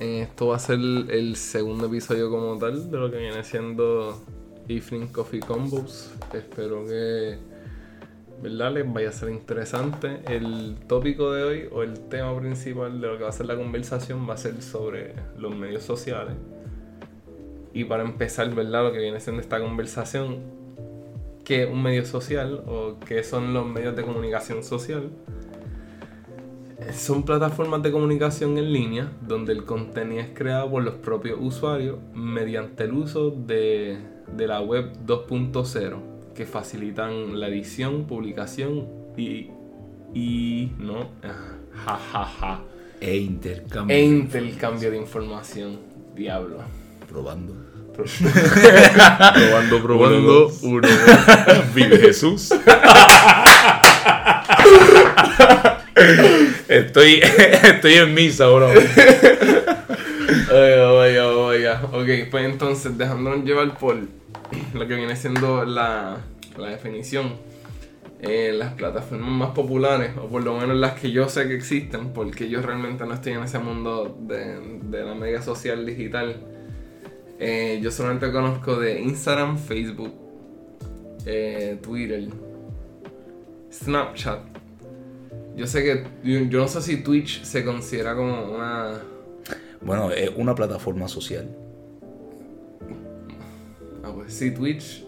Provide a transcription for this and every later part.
Esto va a ser el segundo episodio como tal de lo que viene siendo Evening Coffee Combos. Espero que ¿verdad? les vaya a ser interesante. El tópico de hoy o el tema principal de lo que va a ser la conversación va a ser sobre los medios sociales. Y para empezar, ¿verdad? Lo que viene siendo esta conversación, ¿qué es un medio social o qué son los medios de comunicación social? Son plataformas de comunicación en línea donde el contenido es creado por los propios usuarios mediante el uso de, la web 2.0 que facilitan la edición, publicación y, y no, jajaja. E intercambio. E intercambio de información. Diablo. Probando. probando, probando. Uno, Vive Jesús. estoy, estoy en misa, bro. Oiga, oiga, oiga. Ok, pues entonces, dejándonos llevar por lo que viene siendo la, la definición. Eh, las plataformas más populares, o por lo menos las que yo sé que existen, porque yo realmente no estoy en ese mundo de, de la media social digital. Eh, yo solamente conozco de Instagram, Facebook, eh, Twitter, Snapchat. Yo sé que. Yo, no sé si Twitch se considera como una. Bueno, es una plataforma social. Ah, pues sí, Twitch.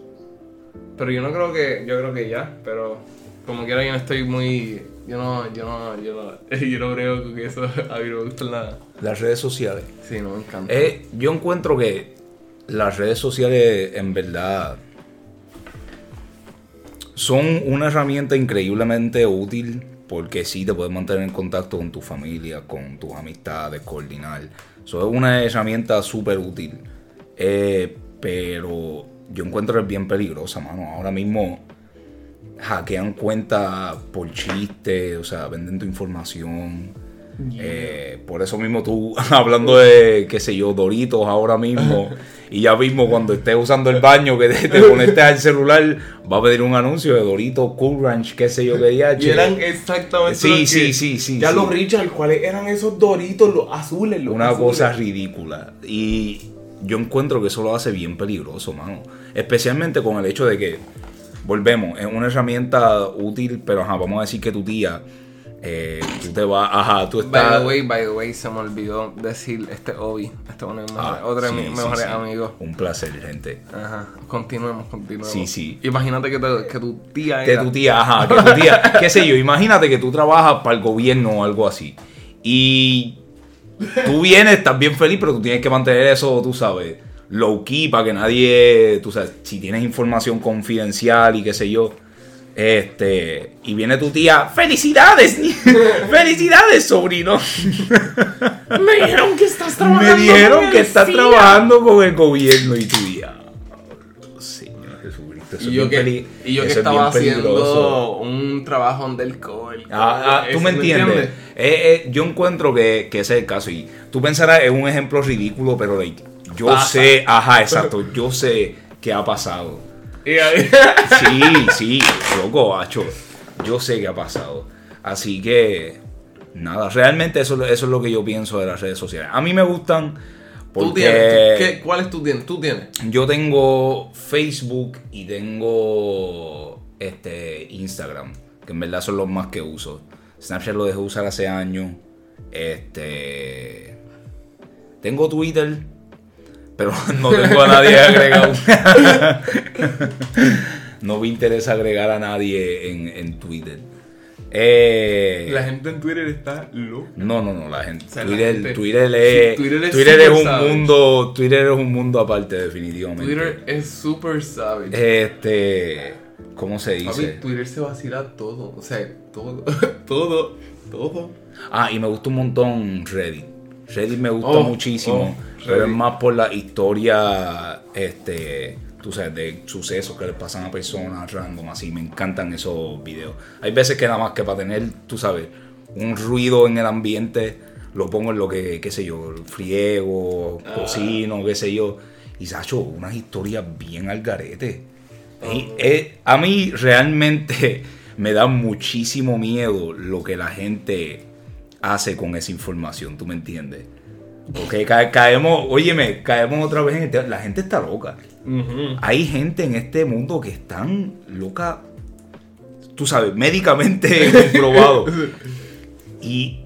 Pero yo no creo que. Yo creo que ya, pero. Como quiera, yo no estoy muy. Yo no, yo no, yo no, yo no creo que eso a mí me gusta nada. Las redes sociales. Sí, no me encanta. Eh, yo encuentro que las redes sociales en verdad son una herramienta increíblemente útil porque sí te puedes mantener en contacto con tu familia, con tus amistades, coordinar. Eso es una herramienta súper útil. Eh, pero yo encuentro es bien peligrosa, mano. Ahora mismo hackean cuentas por chiste, o sea, venden tu información. Eh, por eso mismo tú, hablando de, qué sé yo, Doritos ahora mismo, y ya mismo cuando estés usando el baño que te, conectes al celular, va a pedir un anuncio de Doritos Cool Ranch, qué sé yo, qué día. Y eran exactamente Sí, sí, sí, sí. Ya los Richard, ¿cuáles eran esos Doritos, los azules? Los Una cosa ridícula. Y yo encuentro que eso lo hace bien peligroso, mano. Especialmente con el hecho de que, volvemos, es una herramienta útil, pero ajá, vamos a decir que tu tía eh, tú te vas, ajá, tú estás. By the way, by the way, se me olvidó decir este Obi, este es uno de ah, mis mejores amigos. Un placer, gente. Ajá, continuemos, continuemos. Sí, sí. Imagínate que, que tu tía era. Que tu tía, ajá, que tu tía, qué sé yo, imagínate que tú trabajas para el gobierno o algo así. Y tú vienes, estás bien feliz, pero tú tienes que mantener eso, tú sabes, low key para que nadie, tú sabes, si tienes información confidencial y qué sé yo este, y viene tu tía, felicidades, felicidades, sobrino. Me dijeron que estás trabajando. Me dijeron que estás trabajando con el gobierno y tu tía. Señor Jesucristo, y yo que, y yo que estaba haciendo un trabajo undercover. Ah, ah, tú me entiendes. Eh, eh, yo encuentro que, que, ese es el caso. Y tú pensarás, es un ejemplo ridículo, pero yo sé, ajá, exacto, yo sé qué ha pasado sí, sí, loco, hacho. Yo sé qué ha pasado. Así que, nada, realmente eso, eso es lo que yo pienso de las redes sociales. A mí me gustan porque... ¿Cuál es tu tienes? ¿Tú tienes? Yo tengo Facebook y tengo este Instagram, que en verdad son los más que uso. Snapchat lo dejé usar hace años. Este... Tengo Twitter, pero no tengo a nadie agregado. no me interesa agregar a nadie en, Twitter. Eh, la gente en Twitter está loca. No, no, no, la gente. Twitter, Twitter, es, Twitter es, un mundo, Twitter es un mundo aparte definitivamente. Twitter es súper sabio. Este, ¿cómo se dice? Twitter se vacila todo, o sea, todo, todo, todo. Ah, y me gusta un montón Reddit. Reddit me gusta oh, muchísimo. Oh. Pero es más por la historia, este, tú sabes, de sucesos que le pasan a personas random, así. Me encantan esos videos. Hay veces que nada más que para tener, tú sabes, un ruido en el ambiente, lo pongo en lo que, qué sé yo, friego, ah. cocino, qué sé yo. Y se ha hecho unas historias bien al garete. Y, eh, a mí realmente me da muchísimo miedo lo que la gente hace con esa información, ¿tú me entiendes? Porque ca- caemos, óyeme, caemos otra vez en el tema. La gente está loca. Hay gente en este mundo que están loca, tú sabes, médicamente comprobado. Y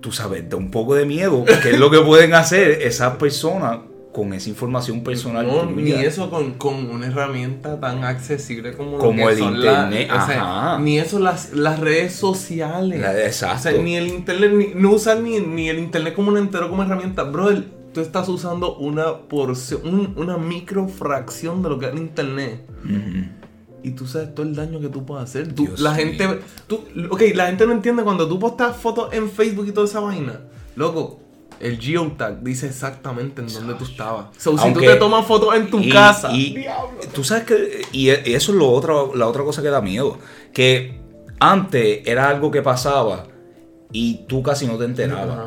tú sabes, da un poco de miedo, qué es lo que pueden hacer esas personas con esa información personal. No, ni eso con, con una herramienta tan accesible como, Como el son la- internet, o sea, ajá. ni eso las, las redes sociales. La- exacto. O sea, ni el internet, ni, no usar ni, ni el internet como un entero como herramienta. Brother, tú estás usando una porción, un- una microfracción de lo que es el internet. Y tú sabes todo el daño que tú puedes hacer. Tú- la mío. gente. Tú, ok, la gente no entiende cuando tú postas fotos en Facebook y toda esa vaina. Loco, el geotag dice exactamente en dónde tú estabas. So, si tú Aunque- te tomas fotos en tu Y- casa. Y tú sabes que. Y e- eso es lo otro, la otra cosa que da miedo. Que antes era algo que pasaba y tú casi no te enterabas.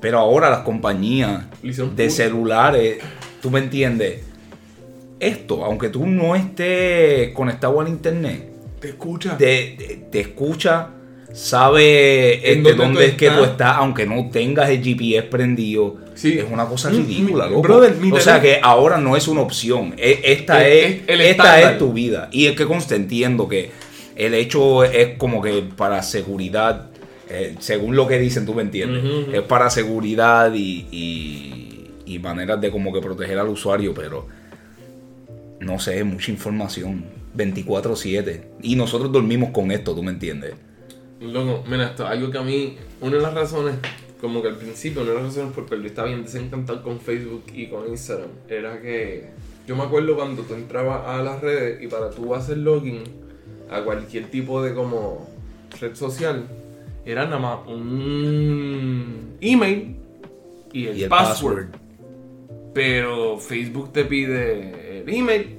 Pero ahora las compañías de celulares, tú me entiendes. Esto, aunque tú no estés conectado al internet, Te escucha. te, te- te escucha, sabe ¿En este, dónde es que tú estás? aunque no tengas el GPS prendido. Sí. Es una cosa Mm, ridícula, mi- loco. brother, o sea que ahora no es una opción. E- Esta, Es- es, es el esta es tu vida. Y es que conste, entiendo que el hecho es como que para seguridad, eh, según lo que dicen, tú me entiendes. Es para seguridad y, y, y maneras de como que proteger al usuario, pero no sé, mucha información. 24-7. Y nosotros dormimos con esto, tú me entiendes. Loco, mira esto, algo que a mí, una de las razones, como que al principio, una de las razones por las que yo estaba bien desencantado con Facebook y con Instagram, era que yo me acuerdo cuando tú entrabas a las redes y para tú hacer login a cualquier tipo de como red social, era nada más un email y el, Y el password. password. Pero Facebook te pide el email,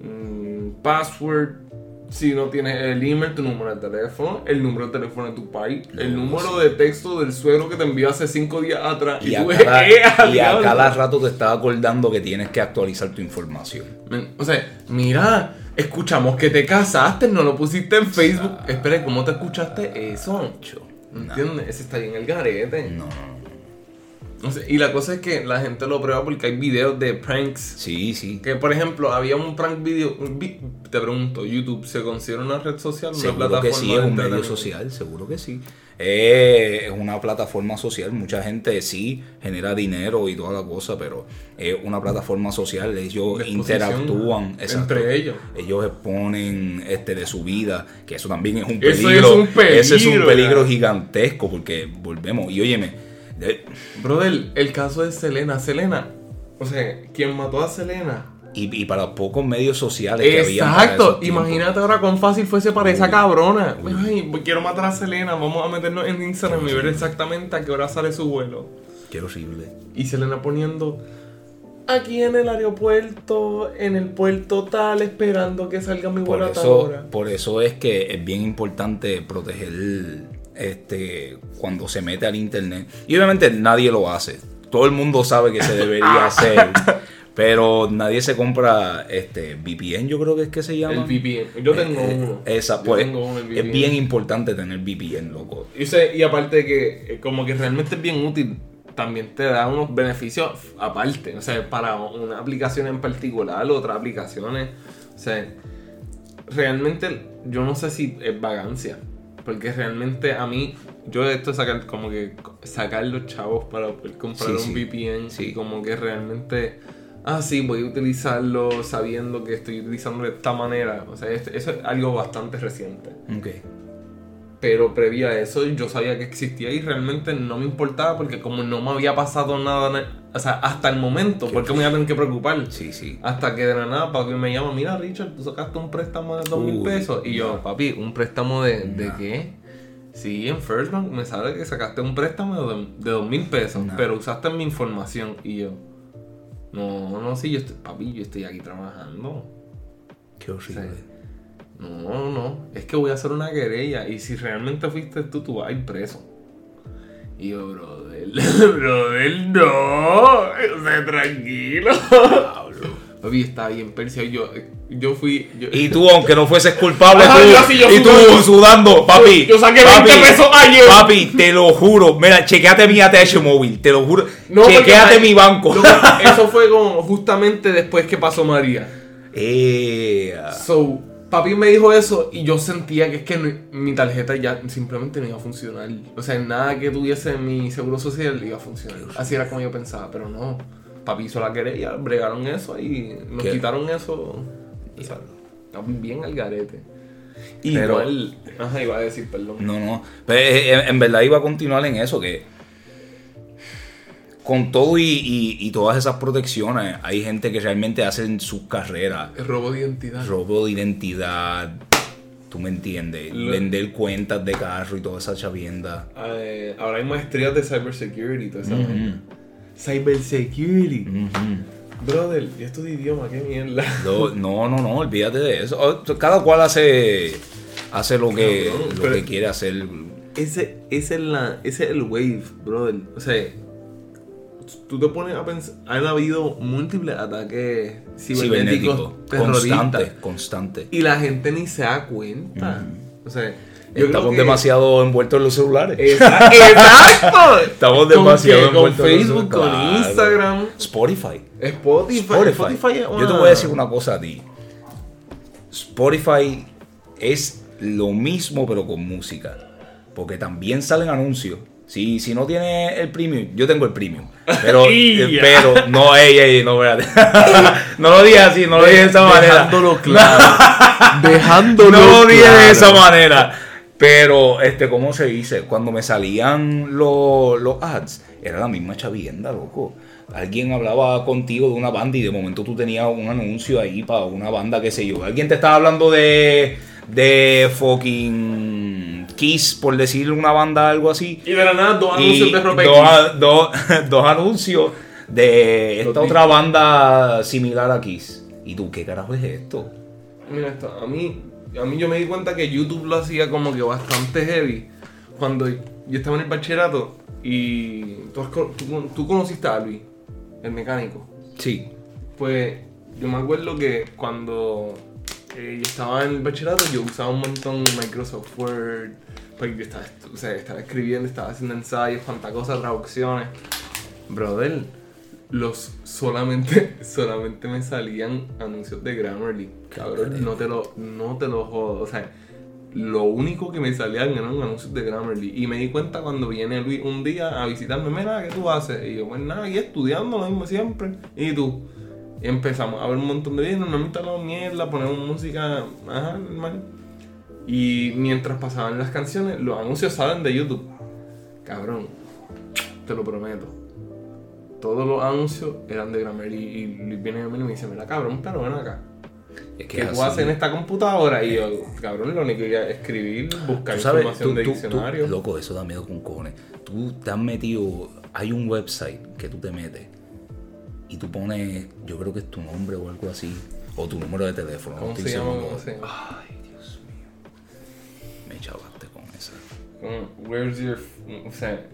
mm, password, si no tienes el email, tu número de teléfono, el número de teléfono de tu país, el número de texto del suegro que te envió hace cinco días atrás. Y a, tú, cada, ¡eh, a y a cada rato te estaba acordando que tienes que actualizar tu información. O sea, mira, escuchamos que te casaste, no lo pusiste en Facebook. Espera, ¿cómo te escuchaste eso? ¿Entiendes? Ese está bien el garete. No, no, no. Y la cosa es que la gente lo prueba porque hay videos de pranks. Sí, sí. Que por ejemplo, había un prank video. un Te pregunto, ¿YouTube se considera una red social? Una Seguro plataforma que sí, es un medio social, seguro que sí. Eh, es una plataforma social, mucha gente sí genera dinero y toda la cosa, pero es una plataforma social, ellos interactúan entre ellos. Ellos exponen este de su vida, que eso también es un Eso peligro. es un peligro, Ese es un peligro gigantesco, porque volvemos, y óyeme, Brother, el caso de Selena. Selena, o sea, quien mató a Selena. y, y para pocos medios sociales que había Exacto, imagínate ahora cuán fácil fuese para esa cabrona. Uy. Ay, quiero matar a Selena, vamos a meternos en Instagram y ver exactamente a qué hora sale su vuelo. Qué horrible. Y Selena poniendo aquí en el aeropuerto, en el puerto tal, esperando que salga mi vuelo a tal hora. por eso es que es bien importante proteger este cuando se mete al internet. Y obviamente nadie lo hace. Todo el mundo sabe que se debería hacer. Pero nadie se compra este VPN, yo creo que es que se llama. El VPN. Yo tengo Eh, uno. Esa, Yo pues, tengo uno, el es bien importante tener VPN, loco. Y, sé- y aparte de que eh, como que realmente es bien útil, también te da unos beneficios aparte. O sea, para una aplicación en particular, otras aplicaciones. O sea, realmente yo no sé si es vagancia. Porque realmente a mí, yo esto sacar como que sacar los chavos para poder comprar Sí, un sí. VPN. Sí. Y como que realmente, ah, sí, voy a utilizarlo sabiendo que estoy utilizando de esta manera. O sea, es- eso es algo bastante reciente. Ok. Pero previo a eso yo sabía que existía y realmente no me importaba porque como no me había pasado nada, na- o sea, hasta el momento, ¿por qué me iba a tener que preocupar? Sí, sí. Hasta que de la nada papi me llama, mira Richard, tú sacaste un préstamo de dos mil pesos. Y yo, papi, ¿un préstamo de, de qué? Sí, en First Bank me sale que sacaste un préstamo de, do- de dos mil pesos, pero usaste mi información. Y yo, no, no, sí, yo estoy, papi, yo estoy aquí trabajando. Qué horrible. No, no, no. Es que voy a hacer una querella. Y si realmente fuiste tú, tú vas a ir preso. Y yo, brother, brother, no. O sea, tranquilo. Pablo. Papi, estaba bien perseguido. Yo, yo fui. Yo, Y tú, aunque no fueses culpable, Ajá, tú, yo sí, yo y tú sudando. sudando, papi. Yo- saqué 20 pesos ayer. Papi, te lo juro. Mira, chequeate mi ATH móvil, te lo juro. No, chequeate mi banco. eso fue como justamente después que pasó María. Eh, So, papi me dijo eso y yo sentía que es que no- mi tarjeta ya simplemente no iba a funcionar. O sea, nada que tuviese en mi seguro social iba a funcionar. Así era como yo pensaba, pero no. Papi hizo la querella, bregaron eso y nos ¿Qué? quitaron eso. O sea, bien al garete. Pero- igual, ajá, iba a decir, perdón. No, no. Pero, en, en verdad iba a continuar en eso, que con todo y, y- y todas esas protecciones, hay gente que realmente hacen su carrera, Es robo de identidad. robo de identidad, tú me entiendes, Lo- vender cuentas de carro y toda esa chavienda. Eh, ahora hay maestrías de cybersecurity y toda esa vaina. Cybersecurity. Brother, y esto de idioma, qué mierda. No, no, no, no, olvídate de eso. Oh, Cada cual hace, hace lo, que, lo que quiere hacer. Ese, ese, es la, ese es el wave, brother. O sea, tú te pones a pensar. Han habido múltiples ataques cibernéticos Cibernético, terroristas. constante, constante. Y la gente ni se da cuenta. O sea, yo Estamos que- demasiado envueltos en los celulares. Exa- ¡Exacto! Estamos ¿Con demasiado? Con envueltos en los Facebook, con. Instagram. Spotify. Spotify. Spotify. Spotify es Yo te voy a decir una cosa a ti. Spotify es lo mismo pero con música. Porque también salen anuncios. Si, si no tienes el premium, yo tengo el premium. Pero, ¡Ya! pero no, ey, ey, no, espérate. no lo dije así, no lo dije de esa manera. Dejándolo claro. Dejándolo no lo dije de esa manera. Pero, este, ¿cómo se dice? Cuando me salían los, los ads, era la misma chavienda, loco. Alguien hablaba contigo de una banda y de momento tú tenías un anuncio ahí para una banda, qué sé yo. Alguien te estaba hablando de, de fucking Kiss, por decir una banda, algo así. Y de la nada, dos anuncios de ropa dos, anuncios de esta otra banda similar a Kiss. ¿Y tú qué carajo es esto? Mira esto, a mí, a mí yo me di cuenta que YouTube lo hacía como que bastante heavy. Cuando yo estaba en el bachillerato y tú, has tú- tú conociste a Luis, el mecánico. Sí. Pues yo me acuerdo que cuando eh, yo estaba en el bachillerato yo usaba un montón Microsoft Word. Pues yo estaba, o sea, estaba escribiendo, estaba haciendo ensayos, cuantas cosas, traducciones. Brother, los solamente, solamente me salían anuncios de Grammarly. Cabrón, no te lo, no te lo jodo. O sea, lo único que me salían eran anuncios de Grammarly. Y me di cuenta cuando viene Luis un día a visitarme, mira, ¿qué tú haces? Y yo, pues nada, aquí estudiando lo mismo siempre. Y tú. Y empezamos a ver un montón de videos, hemos instalado mierda, ponemos música, ajá, normal. Y mientras pasaban las canciones, los anuncios salen de YouTube. Cabrón, te lo prometo. Todos los anuncios eran de Grammarly y Luis viene a mí y me dice, mira cabrón, pero ven acá. Es ¿Qué es tú haces en esta computadora? Y yo, cabrón, lo único que a escribir, buscar sabes, información tú- de tú- diccionario. tú- loco, eso da miedo con cojones. Tú te has metido, hay un website que tú te metes y tú pones, yo creo que es tu nombre o algo así, o tu número de teléfono. no ¿Cómo se llama? ¿Cómo se llama? Ay, Dios mío. Me chavaste con esa. Where's your... O sea,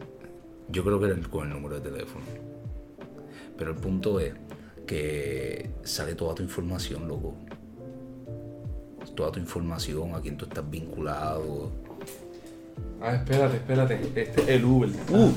Yo creo que era el- con el número de teléfono. Pero el punto es que sale toda tu información, loco. Toda tu información, a quién tú estás vinculado. ah, espérate, espérate. Este es el Uber. Uh.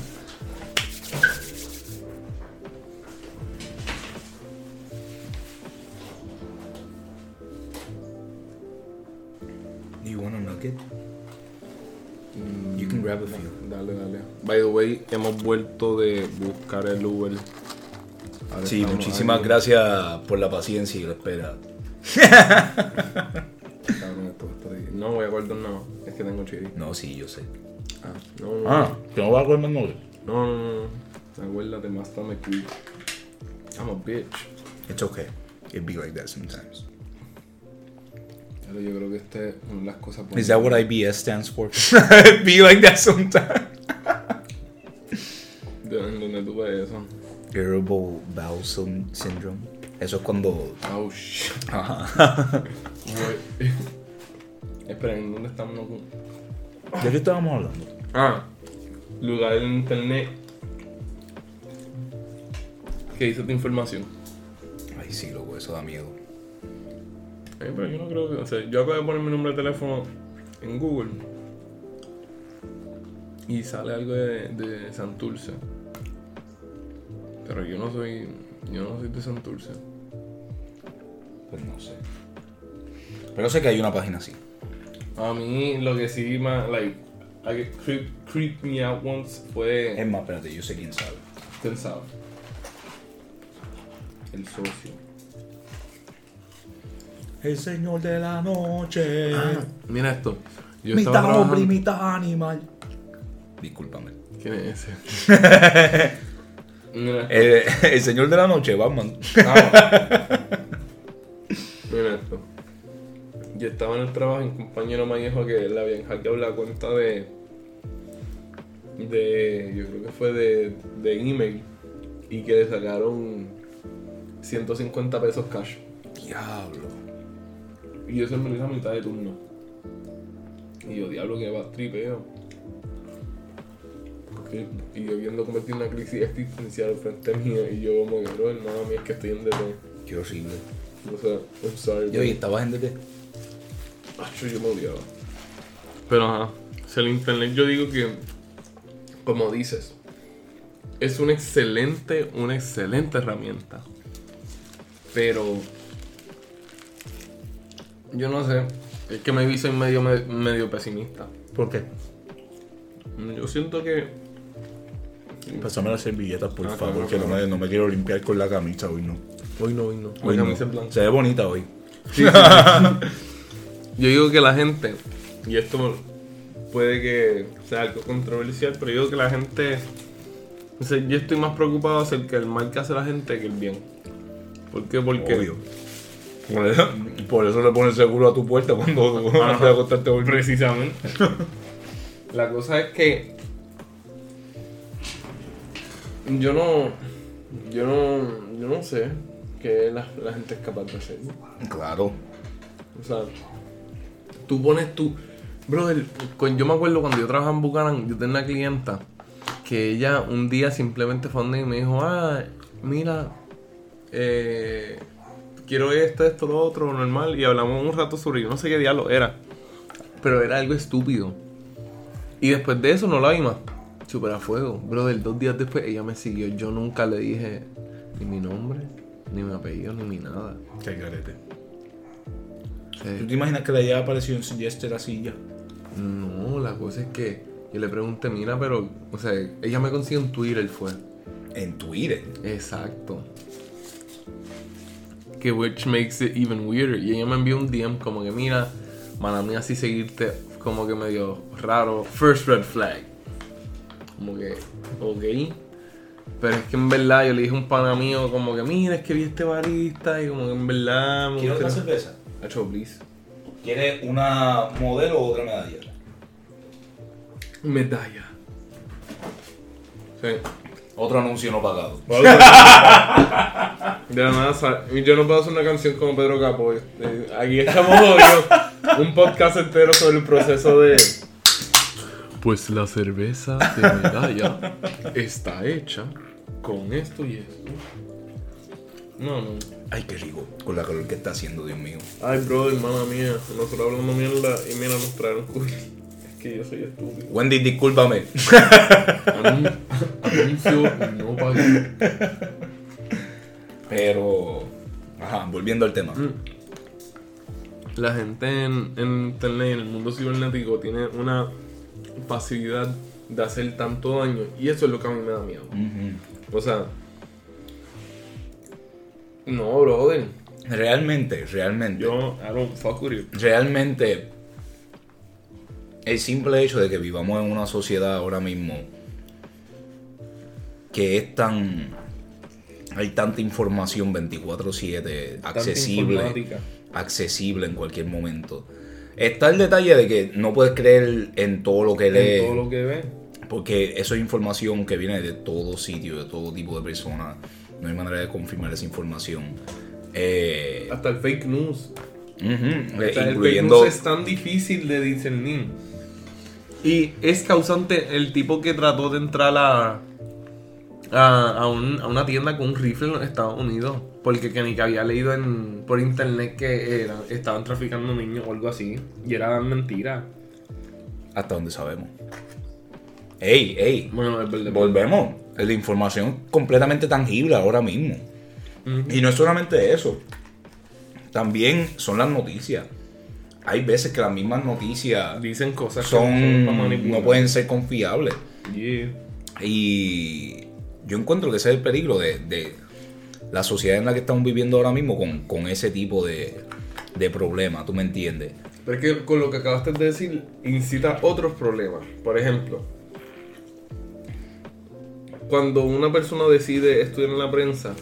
Way, hemos vuelto de buscar el Uber. Ahora Sí, muchísimas aquí. gracias por la paciencia y la espera. Ahí. No voy a guardar nada. Es que tengo chiri. No, sí, yo sé. Ah, no, no. Ah, que no va a más nugget. No, no, no. no. Acuérdate, más me quick. I'm a bitch. It's okay. It be like that sometimes. Pero yo creo que este es una de las cosas Is that what IBS stands for? be like that sometimes. ¿De dónde tú ves eso? Irritable bowel syn- syndrome. Eso es cuando. Ouch. Ajá. Voy. Esperen, ¿dónde estamos? ¿De qué estábamos hablando? Ah, lugar en internet que dice tu información. Ay, Ay, sí, loco, eso da miedo. Eh, pero yo no creo que. O sea, yo acabo de poner mi número de teléfono en Google. Y sale algo de, de Santurce. Pero yo no soy. Yo no soy de Santurce. Pues no sé. Pero sé que hay una página así. A mí lo que sí más, like, I creep, creep me out once fue. Es más, espérate, yo sé quién sabe. ¿Quién sabe? El socio. El señor de la noche. Mira esto. Yo mitad estaba hombre y mitad animal. Discúlpame. ¿Quién es ese? Mira, el señor de la noche, Batman. Ah. Mira esto. Yo estaba en el trabajo y un compañero me dijo que le habían hackeado la cuenta de. de. yo creo que fue de, de email. Y que le sacaron 150 pesos cash. Diablo. Y eso me lo hizo a mitad de turno. Y yo, diablo, que va tripeo. Y yo viendo convertir una crisis existencial frente mío. Y yo, como que, bro, hermano, a mí es que estoy en DT. Qué horrible. O sea, I'm sorry. Yo, bro. y estabas en DT. Acho, yo me odiaba. Pero ajá, sea, el internet yo digo que, como dices, es una excelente, una excelente herramienta. Pero, yo no sé, es que me vi soy medio, medio pesimista. ¿Por qué? Yo siento que, Pásame las servilletas, por Ah, favor, claro, que no claro. me, no me quiero limpiar con la camisa hoy, no. hoy no, hoy no, Hoy la no. camisa. Se ve bonita hoy. Yo digo que la gente, y esto puede que sea algo controversial, pero yo digo que la gente, o sea, yo estoy más preocupado acerca del mal que hace la gente que el bien. ¿Por qué? Porque Obvio. Por eso, por eso le pones seguro a tu puerta cuando antes de acostarte a dormir. precisamente. la cosa es que yo no, yo no, yo no sé qué la, la gente es capaz de hacer. Claro. O sea, tú pones tu. Brother, con- yo me acuerdo cuando yo trabajaba en Buchanan, yo tenía una clienta que ella un día simplemente fue donde y me dijo, ah, mira, eh, quiero esto, esto, lo otro, normal, y hablamos un rato sobre, yo no sé qué diablo era, pero era algo estúpido. Y después de eso no la vi más. Super a fuego. Brother, dos días después ella me siguió. Yo nunca le dije ni mi nombre, ni mi apellido, ni mi nada. Qué carete. Sea, ¿Tú te imaginas que le haya aparecido en Jester así ya? No, la cosa es que yo le pregunté, mira, pero, o sea, ella me consiguió en Twitter, fue. En Twitter. Exacto. Que which makes it even weirder. Y ella me envió un DM como que, mira, mala mía, así seguirte como que medio raro. First red flag. Como que, ok. Pero es que en verdad yo le dije a un pana mío como que, mira, es que vi este barista y como que en verdad me ¿Quieres otra gustaría- cerveza? Hacho, please. ¿Quieres una modelo o otra medalla? Medalla. Sí. Otro anuncio no pagado. De la nada, yo no puedo hacer una canción como Pedro Capó. Eh, Aquí estamos jodidos. Un podcast entero sobre el proceso de. Pues la cerveza de medalla está hecha con esto y esto. No, no. Ay, qué rico. Con la calor que está haciendo, Dios mío. Ay, bro, hermana mía. Nosotros hablando mierda y mira, nos trajeron culo. Es que yo soy estúpido. Wendy, discúlpame. Anun- Anuncio no pagué. Pero. Ajá, volviendo al tema. La gente en, en internet y en el mundo cibernético tiene una facilidad de hacer tanto daño y eso es lo que a mí me da miedo. O sea, no, brother. Realmente, realmente. Yo, I don't fuck with you. realmente el simple hecho de que vivamos en una sociedad ahora mismo que es tan hay tanta información 24/7 accesible accesible en cualquier momento está el detalle de que no puedes creer en todo lo que lees En todo lo que ve. porque eso es información que viene de todo sitio de todo tipo de personas no hay manera de confirmar esa información Eh, Hasta el fake news. el fake incluyendo news es tan difícil de discernir. Y es causante el tipo que trató de entrar a, a, a un- a una tienda con un rifle en los Estados Unidos. Porque que ni que había leído en, por internet que era- estaban traficando niños o algo así. Y era mentira. Hasta donde sabemos. Ey, ey. Bueno, es verdad. Volvemos. La información completamente tangible ahora mismo. Y no es solamente eso. También son las noticias. Hay veces que las mismas noticias Dicen cosas que son para manipular. no pueden ser confiables. Yeah. Y yo encuentro que ese es el peligro de, de la sociedad en la que estamos viviendo ahora mismo con, con ese tipo de, de problemas, ¿tú me entiendes? Pero es que con lo que acabaste de decir, incita otros problemas. Por ejemplo, cuando una persona decide estudiar en la prensa,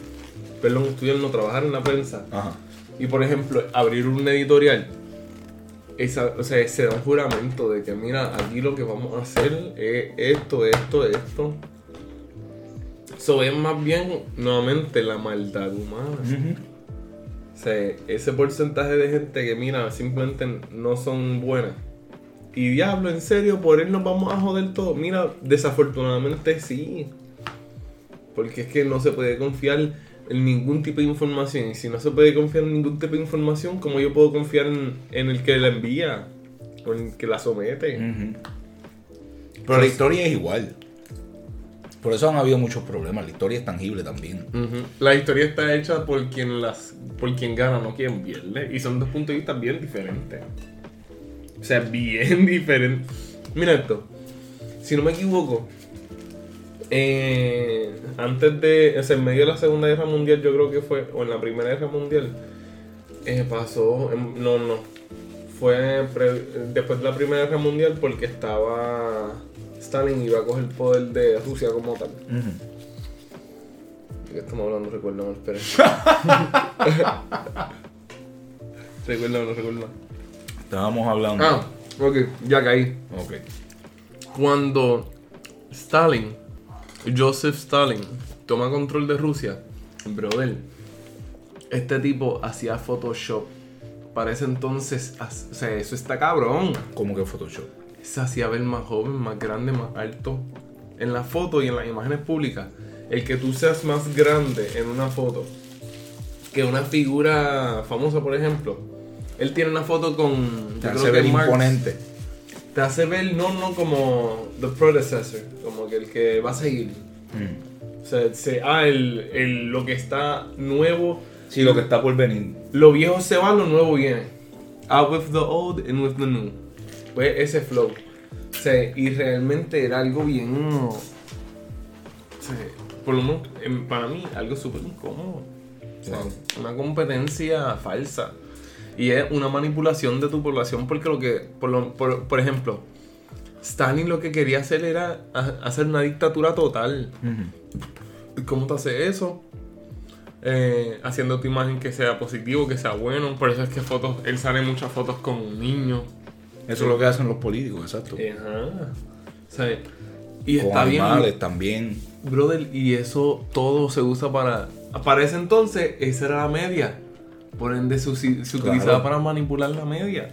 perdón, estudiar no trabajar en la prensa, Ajá. y por ejemplo, abrir un editorial, esa, o sea, se da un juramento de que, mira, aquí lo que vamos a hacer es esto, esto, esto. Eso es más bien, nuevamente, la maldad humana. O sea, ese porcentaje de gente que, mira, simplemente no son buenas. Y diablo, en serio, por él nos vamos a joder todo. Mira, desafortunadamente sí. Porque es que no se puede confiar en ningún tipo de información. Y si no se puede confiar en ningún tipo de información, ¿cómo yo puedo confiar en, en el que la envía? O en el que la somete. Pero la historia es igual. Por eso han habido muchos problemas. La historia es tangible también. La historia está hecha por quien las por quien gana, no quien pierde. Y son dos puntos de vista bien diferentes. O sea, bien diferentes. Mira esto. Si no me equivoco, eh, antes de. O sea, en medio de la Segunda Guerra Mundial, yo creo que fue. O en la Primera Guerra Mundial. eh, pasó. en- no, no. Fue después de la Primera Guerra Mundial porque estaba. Stalin iba a coger el poder de Rusia como tal. Ujú. ¿De qué estamos hablando? Recuérdame, espera. recuérdame, no recuérdame. Estábamos hablando. Ah, ok, ya caí. Ok. Cuando Stalin, Joseph Stalin, toma control de Rusia, brother, este tipo hacía Photoshop. Para ese entonces, o sea, eso está cabrón. Como que Photoshop. Se hacía ver más joven, más grande, más alto. En la foto y en las imágenes públicas, el que tú seas más grande en una foto que una figura famosa, por ejemplo. Él tiene una foto con. Te hace ver Marx. imponente. Te hace ver, no, no como the predecessor, como que el que va a seguir. Mm. O sea, se- ah, el, el- lo que está nuevo, Sí, lo que está por venir. lo viejo se va, lo nuevo viene. Out with the old and with the new. Pues ese flow. O sea, y realmente era algo bien. O sea, por lo menos em, para mí, algo súper incómodo. O sea, Wow. una competencia falsa. Y es una manipulación de tu población porque lo que, por, lo- por, por ejemplo, Stalin lo que quería hacer era ha- hacer una dictadura total. Ujú. ¿Y ¿Cómo te hace eso? Eh, haciendo tu imagen que sea positivo, que sea bueno. Por eso es que fotos, él sale muchas fotos con niños. Eso es lo que hacen los políticos, exacto. Ajá. O sea, y Con está bien. animales también. Brother, y eso todo se usa para. Para ese entonces, esa era la media. Por ende, se, se Claro. utilizaba para manipular la media.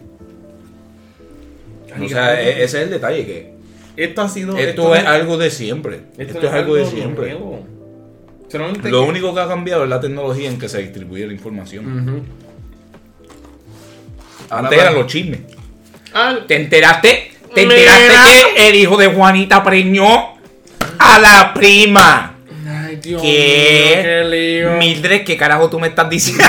O sea, ese es el detalle que esto ha sido. esto es algo de siempre. esto Esto es algo de siempre. Lo que- único que ha cambiado es la tecnología en que se distribuye la información. Antes eran los chismes. ¿Te enteraste? ¿Te Mira. enteraste que el hijo de Juanita preñó a la prima? Ay, Dios ¿Qué? mío, qué lío. Mildred, ¿qué carajo tú me estás diciendo?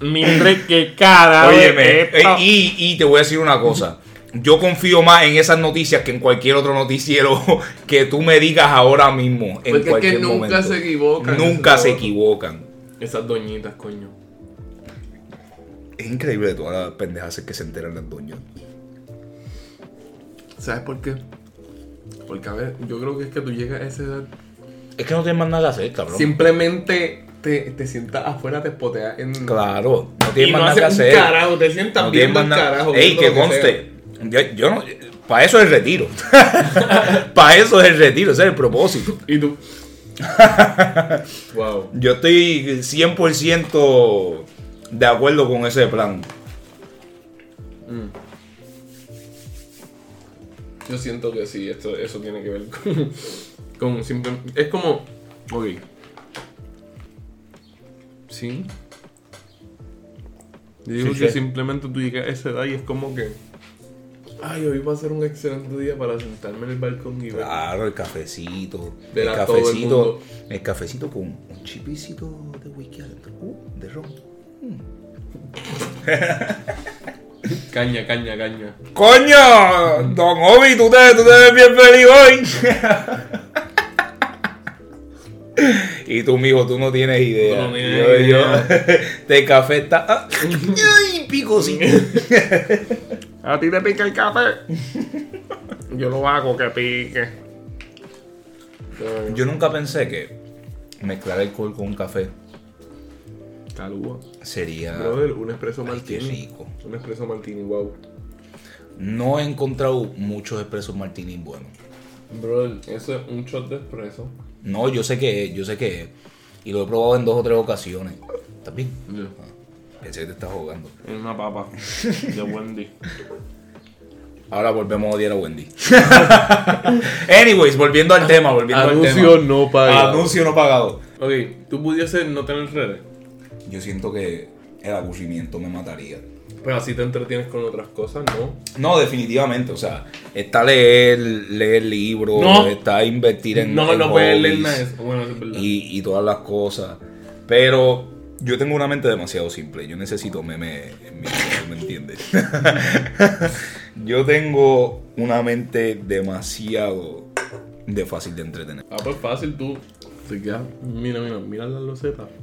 Mildred, qué cara. Óyeme, eh, y, y te voy a decir una cosa. Yo confío más en esas noticias que en cualquier otro noticiero que tú me digas ahora mismo. En Porque es que cualquier nunca momento. se equivocan. Nunca se equivocan. Esas doñitas, coño. Es increíble todas las pendejas que se enteran las doñas. ¿Sabes por qué? Porque, a ver, yo creo que es que tú llegas a esa edad. Es que no tienes más nada que hacer, cabrón. Simplemente te, te sientas afuera, te poteas en. Claro, no Y tienes no más haces nada que hacer. carajo, te sientas No viendo más carajo. Ey, que conste. Yo, yo no. Para eso es el retiro. para eso es el retiro, ese es el propósito. Y tú. wow. Yo estoy 100% de acuerdo con ese plan. Mm. Yo siento que sí, esto, eso tiene que ver con, con simple- Es como. Ok. Sí. Yo digo Sí, que simplemente tú llegas a esa edad y es como que. Ay, hoy va a ser un excelente día para sentarme en el balcón y ver. Claro, el cafecito. Ver el cafecito. El cafecito con un chipicito de whisky adentro. Uh, de ron. Caña, caña, caña. ¡Coño! Don Obi, tú te, tú te ves bien feliz hoy. y tú, mijo, tú no tienes idea. No tienes yo, idea. yo- de café está. ah, ¡Ay, picosito! ¿A ti te pica el café? Yo lo hago que pique. Yo nunca pensé que mezclar alcohol con un café Calúa. Sería. Brother, un espresso martini. rico. Un espresso martini, wow. No he encontrado muchos expresos martini buenos. Brother, eso es un shot de espresso. No, yo sé que es, yo sé que es. Y lo he probado en dos o tres ocasiones. ¿Estás bien? Ah, Pensé que te estás jugando. Es una papa de Wendy. Ahora volvemos a odiar a Wendy. Anyways, volviendo al tema, volviendo al Anuncio tema. no pagado. Anuncio no pagado. Ok, tú pudieses no tener redes. Yo siento que el aburrimiento me mataría. Pero así te entretienes con otras cosas, ¿no? No, definitivamente. O sea, está leer, leer libros, No. está invertir en. No, en no puedes leer nada de eso. Bueno, eso es verdad. y, y todas las cosas. Pero yo tengo una mente demasiado simple. Yo necesito meme en mi ¿me entiendes? yo tengo una mente demasiado de fácil de entretener. Ah, pues fácil, tú. Mira, mira, mira las losetas.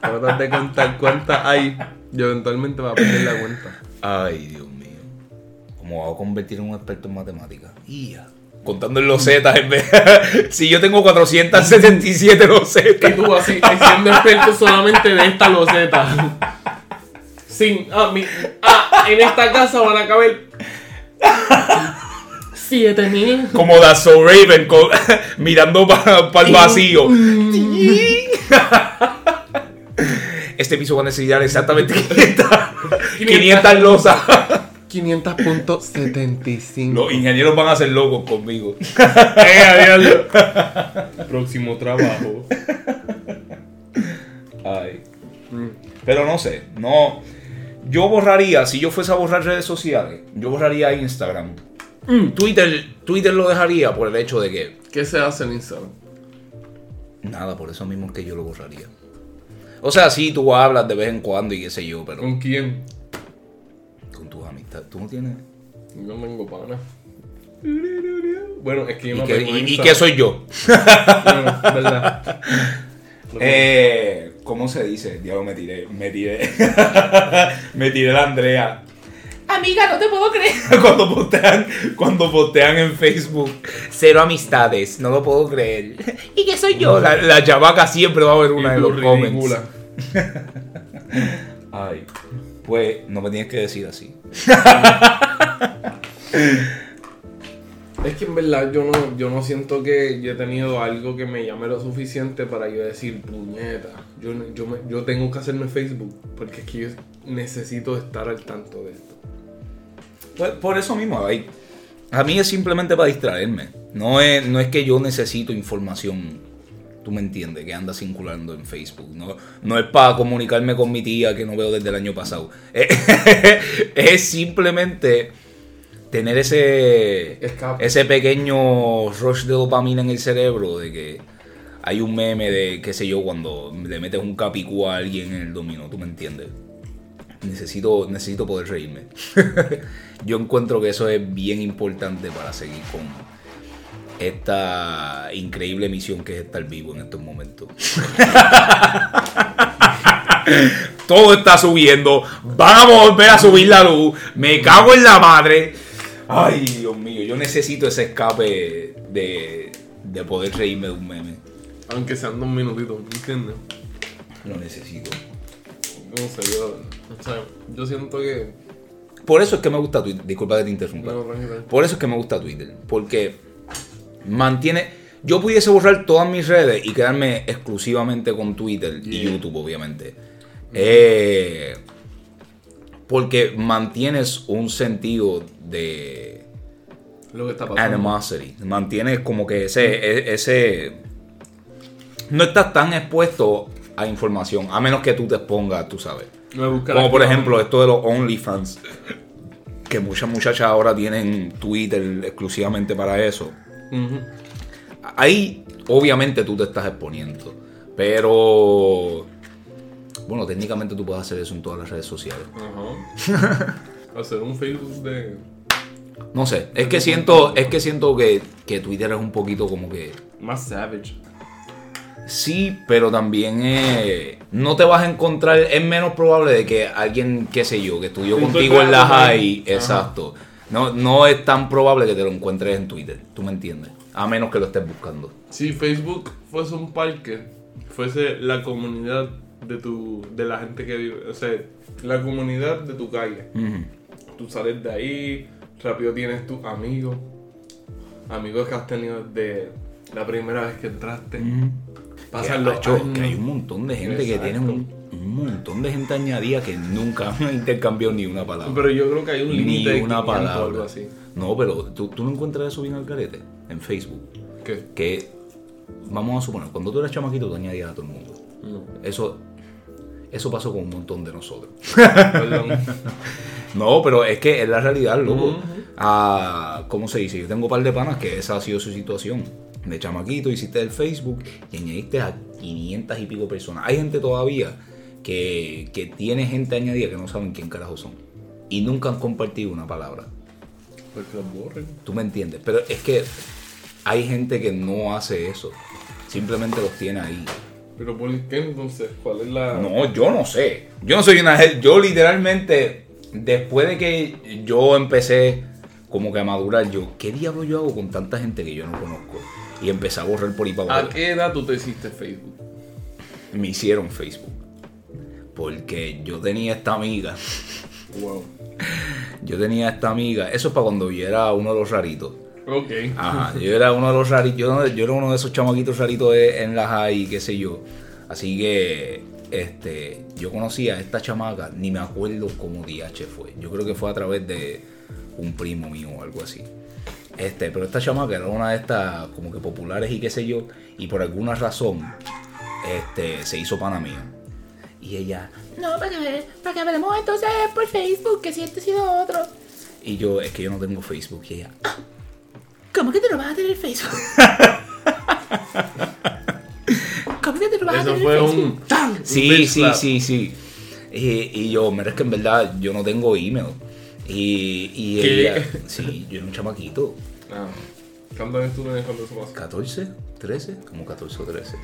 Tratas de contar cuántas hay. Y eventualmente vas a perder la cuenta. Ay, Dios mío. ¿Cómo hago convertir en un experto en matemáticas? Contando en losetas en vez. si yo tengo 477 Y losetas. tú así, siendo experto solamente de esta loseta. Sin. Ah, mi, ah, en esta casa van a caber. 7000. Como da So Raven con- mirando para el vacío. Este piso va a necesitar exactamente 500, 500 losas. 500.75. Los ingenieros van a ser locos conmigo. Eh. Próximo trabajo. Ay. Pero no sé, no. Yo borraría, si yo fuese a borrar redes sociales, yo borraría Instagram. Twitter, Twitter lo dejaría por el hecho de que. ¿Qué se hace en Instagram? Nada, por eso mismo es que yo lo borraría. O sea, sí, tú hablas de vez en cuando y qué sé yo, pero ¿Con quién? con tus amistades. ¿Tú no tienes? No tengo pana. Bueno, es que yo ¿Y no qué, tengo y- qué soy yo? Bueno, verdad. Eh, ¿Cómo se dice? Diablo, me tiré, me tiré. me tiré la Andrea. Amiga, no te puedo creer. cuando postean, cuando postean en Facebook cero amistades, no lo puedo creer. ¿Y qué soy yo? La, la chavaca siempre va a haber una Y en los comments. Ay, pues no me tienes que decir así. Es que en verdad yo no, yo no siento que yo he tenido algo que me llame lo suficiente para yo decir, puñeta, yo, yo, me- yo tengo que hacerme Facebook, porque es que yo necesito estar al tanto de esto. Pues por eso mismo, a mí es simplemente para distraerme. No es, no es que yo necesito información, tú me entiendes, que anda circulando en Facebook. No, no es para comunicarme con mi tía que no veo desde el año pasado. es simplemente tener ese, Escape. ese pequeño rush de dopamina en el cerebro de que hay un meme de, qué sé yo, cuando le metes un capicú a alguien en el dominó, tú me entiendes. Necesito, necesito poder reírme. Yo encuentro que eso es bien importante para seguir con esta increíble misión que es estar vivo en estos momentos. Todo está subiendo. Vamos a volver a subir la luz. Me cago en la madre. Ay, Dios mío. Yo necesito ese escape de, de poder reírme de un meme. Aunque sean dos minutitos, ¿me entiendes? Lo necesito. No sé, yo, o sea, yo siento que... Por eso es que me gusta Twitter. Disculpa que te interrumpa. No. Por eso es que me gusta Twitter. Porque mantiene. Yo pudiese borrar todas mis redes y quedarme exclusivamente con Twitter y. YouTube, obviamente. Eh, porque mantienes un sentido de, Lo que está pasando. animosity. Mantienes como que ese, e- ese. No estás tan expuesto a información, a menos que tú te expongas, tú sabes. Como por ejemplo esto de los OnlyFans. Que muchas muchachas ahora tienen Twitter exclusivamente para eso. Ahí, obviamente, tú te estás exponiendo. Pero. Bueno, técnicamente tú puedes hacer eso en todas las redes sociales. Ajá. Hacer un Facebook de. No sé, es que siento, es que siento que, que Twitter es un poquito como que. Más savage. Sí, pero también eh, no te vas a encontrar, es menos probable de que alguien, qué sé yo, que estudió Sí, contigo en la high, exacto. No, no es tan probable que te lo encuentres en Twitter, tú me entiendes. A menos que lo estés buscando. Si Facebook fuese un parque, fuese la comunidad de tu. de la gente que vive. O sea, la comunidad de tu calle. Tú sales de ahí, rápido tienes tus amigos. Amigos que has tenido desde la primera vez que entraste. Pasan los años. que hay un montón de gente que tiene un, un montón de gente añadida que nunca han intercambiado ni una palabra. Pero yo creo que hay un ni límite de una 500 o palabra. algo así. No, pero ¿tú, tú no encuentras eso bien al carete en Facebook. ¿Qué? Que, vamos a suponer, cuando tú eras chamaquito, tú añadías a todo el mundo. No. Eso, eso pasó con un montón de nosotros. No, pero es que es la realidad, loco. Ah, ¿Cómo se dice? Yo tengo un par de panas que esa ha sido su situación. De chamaquito hiciste el Facebook y añadiste a 500 y pico personas. Hay gente todavía que, que tiene gente añadida que no saben quién carajo son. Y nunca han compartido una palabra. Pues que los borren. ¿Tú me entiendes? Pero es que hay gente que no hace eso. Simplemente los tiene ahí. Pero ¿por qué entonces? ¿Cuál es la.? No, yo no sé. Yo no soy una Yo literalmente, después de que yo empecé como que a madurar, yo, ¿qué diablo yo hago con tanta gente que yo no conozco? Y empecé a borrar por ahí para ¿A abajo. qué edad tú te hiciste Facebook? Me hicieron Facebook. Porque yo tenía esta amiga. Wow. Yo tenía esta amiga. Eso es para cuando yo era uno de los raritos. Ok. Ajá, yo era uno de los raritos, yo, yo era uno de esos chamaquitos raritos de- en la high, qué sé yo. Así que, este, yo conocí a esta chamaca, ni me acuerdo cómo DH fue. Yo creo que fue a través de un primo mío o algo así. Este, pero esta chamaca era una de estas como que populares y qué sé yo, y por alguna razón, este, se hizo pana mía. Y ella, No, para que, para que hablemos entonces por Facebook, que si este ha sido otro. y yo, es que yo no tengo Facebook, y ella, ¿Cómo que te lo vas a tener Facebook? ¿Cómo que te lo vas a Eso tener fue Facebook? un. ¡Tan! Sí, sí, sí, sí. Y, y yo, mira, es que en verdad yo no tengo email. Y, y ella, sí, yo era un chamaquito. Ah. ¿Cuántos años tú tenías cuando eso pasó? 14, 13, como 14 o 13.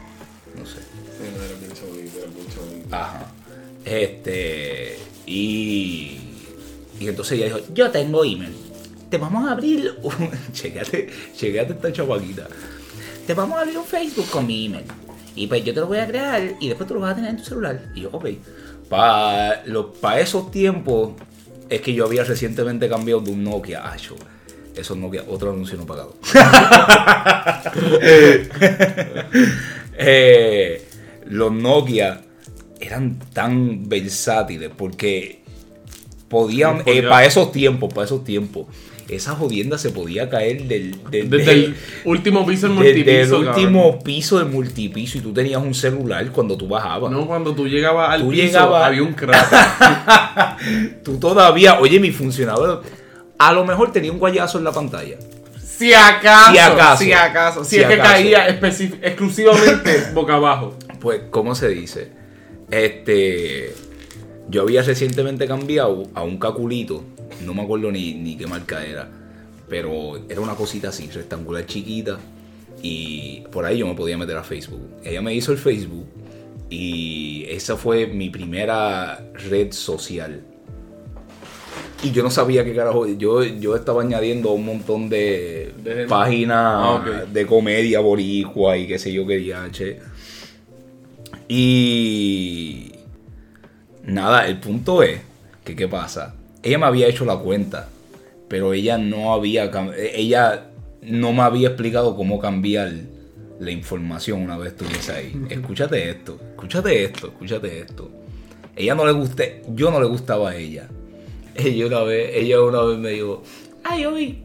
No sé. Sí, no, era bien chavalito, era chavalito. Ajá. Este. Y. Y entonces ella dijo: Yo tengo email. Te vamos a abrir. Un... Checate, checate esta chamaquita. Te vamos a abrir un Facebook con mi email. Y pues yo te lo voy a crear y después tú lo vas a tener en tu celular. Y yo, ok. Para pa esos tiempos, es que yo había recientemente cambiado de un Nokia a yo. Esos Nokia, otro anuncio no pagado. Eh, los Nokia eran tan versátiles porque podían, podía- para esos tiempos, para esos tiempos, esa jodienda se podía caer del, del- Desde el último piso del desde el multipiso. último piso del multipiso y tú tenías un celular cuando tú bajabas. No, cuando tú llegabas al Tú piso, llegabas- había un crack. Tú todavía, oye, mi funcionador, a lo mejor tenía un guayazo en la pantalla. Si acaso, Si acaso. si acaso, si, Si es que caía exclusivamente boca abajo. Pues, ¿cómo se dice? Este. Yo había recientemente cambiado a un caculito. No me acuerdo ni, ni qué marca era. Pero era una cosita así, rectangular chiquita. Y por ahí yo me podía meter a Facebook. Ella me hizo el Facebook. Y esa fue mi primera red social. Y yo no sabía qué carajo. Yo, yo estaba añadiendo un montón de, páginas Ah, de comedia boricua y qué sé yo qué diache. Y nada, el punto es que qué pasa. Ella me había hecho la cuenta, pero ella no había cam- ella no me había explicado cómo cambiar la información una vez estuviese ahí. Escúchate esto, escúchate esto, escúchate esto. Ella no le gusté, yo no le gustaba a ella. Ella una vez, ella una vez me dijo, Ay, hoy.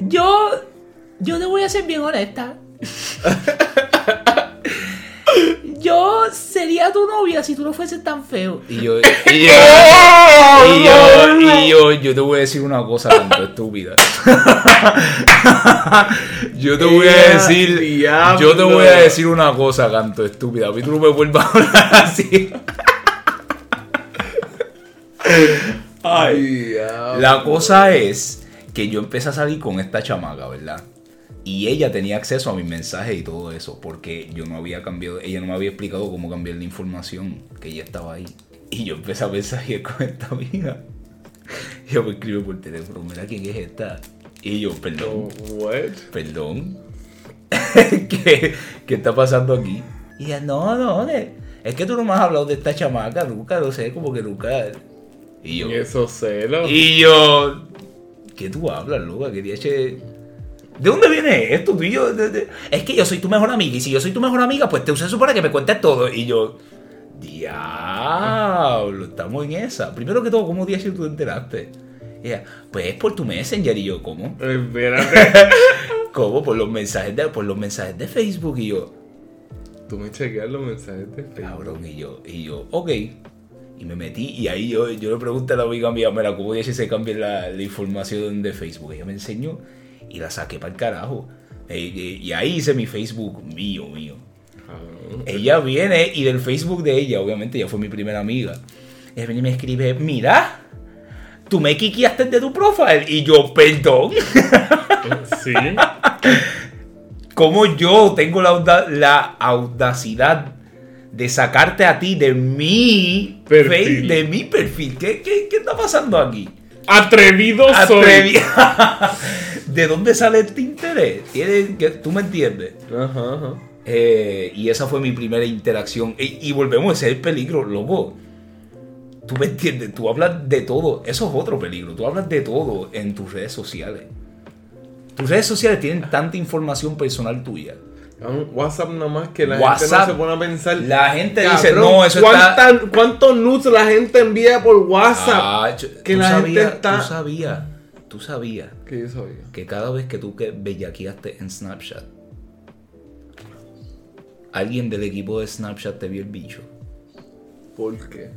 Yo. Yo te voy a ser bien honesta. Yo sería tu novia si tú no fueses tan feo. Y yo, y yo, y yo, y yo, yo te voy a decir una cosa tanto estúpida. yo te voy a ¡Ea, decir, yo te voy a decir una cosa, canto estúpida. A mí tú no me vuelvas a hablar así. Ay. La cosa es que yo empecé a salir con esta chamaca, ¿verdad? Y ella tenía acceso a mis mensajes y todo eso, porque yo no había cambiado, ella no me había explicado cómo cambiar la información, que ella estaba ahí. Y yo empecé a mensajear con esta amiga. Yo me escribo por teléfono, mira quién es esta. Y yo, perdón, What? perdón. ¿Qué, ¿Qué está pasando aquí? Y ella, no, no, es que tú no me has hablado de esta chamaca, nunca, no sé, como que nunca. Y yo, Y esos celos. y yo, ¿qué tú hablas, loca? Quería che... ¿De dónde viene esto? Tú y yo, de- de- Es que yo soy tu mejor amiga y si yo soy tu mejor amiga, pues te usé eso para que me cuentes todo. Y yo, diablo, estamos en esa. Primero que todo, ¿cómo día tú te enteraste? Y ella, pues es por tu messenger. Y yo, ¿cómo? Espérate. ¿Cómo? Por los mensajes de, por los mensajes de Facebook. Y yo, Tú me chequeas los mensajes de Facebook. cabrón. Y yo, y yo, ok. Y me metí y ahí yo, yo le pregunté a la amiga mía, mira, ¿cómo dice se cambia la, la información de Facebook? Ella me enseñó y la saqué para el carajo. Eh, eh, y ahí hice mi Facebook mío, mío. Cabrón. Ella viene y del Facebook de ella, obviamente ella fue mi primera amiga. Ella viene y me escribe, mira, tú me quiqueaste de tu profile. Y yo, perdón. Sí. ¿Cómo yo tengo la, la audacidad de sacarte a ti de mi Perfil. de mi perfil? ¿Qué, qué, qué está pasando aquí? Atrevido soy. ¿De dónde sale este interés? ¿Tiene- que- ¿Tú me entiendes? Ajá, ajá. Eh, y esa fue mi primera interacción. Y, y volvemos, ese es el peligro, loco. Tú me entiendes, tú hablas de todo. Eso es otro peligro. Tú hablas de todo en tus redes sociales. Tus redes sociales tienen tanta información personal tuya. WhatsApp nada más que la WhatsApp, gente no se pone a pensar. la gente Cabrón, dice, no, eso está- ¿cuánta- ¿Cuántos nudes la gente envía por WhatsApp? Ah, yo- que la gente está. Tú sabías, tú sabías Que yo sabía. que cada vez que tú que bellaqueaste en Snapchat, alguien del equipo de Snapchat te vio el bicho. ¿Por qué?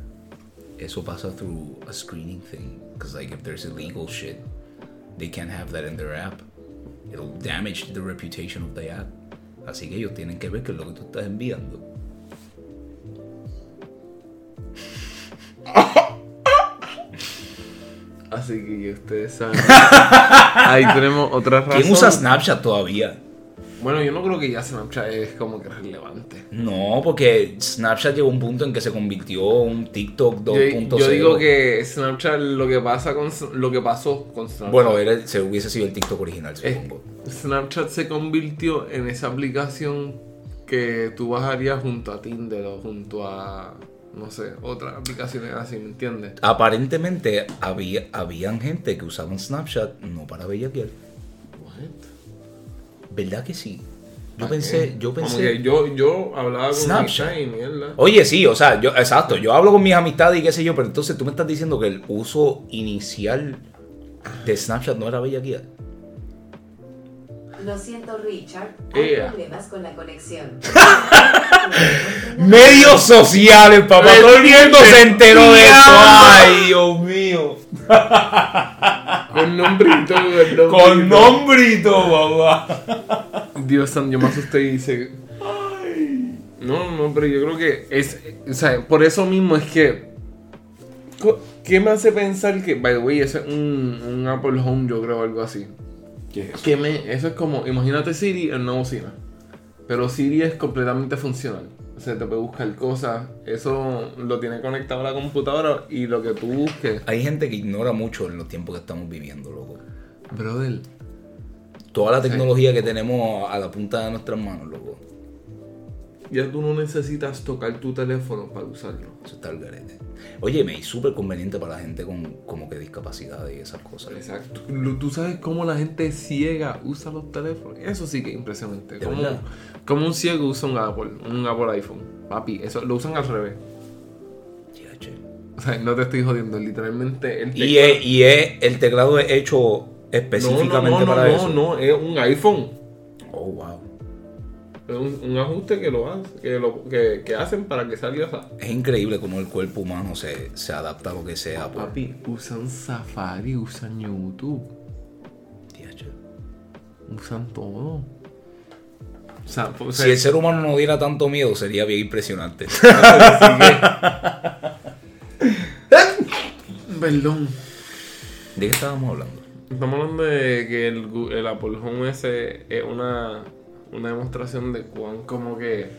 Eso pasa through a screening thing. Because like if there's illegal shit, they can't have that in their app. It'll damage the reputation of the app. Así que ellos tienen que ver qué es lo que tú estás enviando. Así que ustedes saben. Ahí tenemos otra razón. ¿Quién usa Snapchat todavía? Bueno, yo no creo que ya Snapchat es como que relevante. No, porque Snapchat llegó a un punto en que se convirtió en un TikTok Yo, 2.0. yo digo que Snapchat lo que pasa con lo que pasó con Snapchat. Bueno, era, se hubiese sido el TikTok original, es- supongo. Snapchat se convirtió en esa aplicación que tú bajarías junto a Tinder o junto a no sé, otras aplicaciones así, ¿me entiendes? Aparentemente había, habían gente que usaban Snapchat no para bellaquear. ¿Verdad que sí? Yo ¿Para pensé, qué? yo Como pensé. que yo, yo hablaba con Snapchat. Y mierda. Oye, sí, o sea, yo, exacto, yo hablo con mis amistades y qué sé yo, pero entonces tú me estás diciendo que el uso inicial de Snapchat no era bellaquear. Lo siento, Richard. Hay problemas con la conexión. Medios sociales, papá. Todo el mundo se enteró de esto. Ay, Dios mío. Con nombrito, con Con nombrito. nombrito, papá. Dios santo, yo me asusté y dice. No, no, pero yo creo que es. O sea, por eso mismo es que. ¿Qué me hace pensar que, by the way, eso es un, un Apple Home, yo creo, algo así? ¿Qué es eso? Que me, eso es como, imagínate Siri en una bocina. Pero Siri es completamente funcional. O sea, te puede buscar cosas. Eso lo tiene conectado a la computadora y lo que tú busques. Hay gente que ignora mucho en los tiempos que estamos viviendo, loco. Brother, Toda la tecnología que tenemos a la punta de nuestras manos, loco. Ya tú no necesitas tocar tu teléfono para usarlo. Eso está al garete. Oye, me es súper conveniente para la gente con como que discapacidad y esas cosas. Exacto. Tú sabes cómo la gente ciega usa los teléfonos. Eso sí que es impresionante. ¿De Como, un ciego usa un Apple, un Apple iPhone. Papi, eso lo usan al revés. O sea, no te estoy jodiendo, literalmente el Y es, y es- el teclado es hecho específicamente no, no, no, para no, eso. no, es un iPhone. Oh, wow. Es un, un ajuste que lo, hace, que, lo que, que hacen para que salga esa. Es increíble cómo el cuerpo humano se, se adapta a lo que sea. por- Papi, usan Safari, usan YouTube, Diacho. usan todo. O sea, pues, Si el ser humano no diera tanto miedo, sería bien impresionante. Perdón. ¿De qué estábamos hablando? Estamos hablando de que el, el Apple Home S es una, una demostración de cuán como que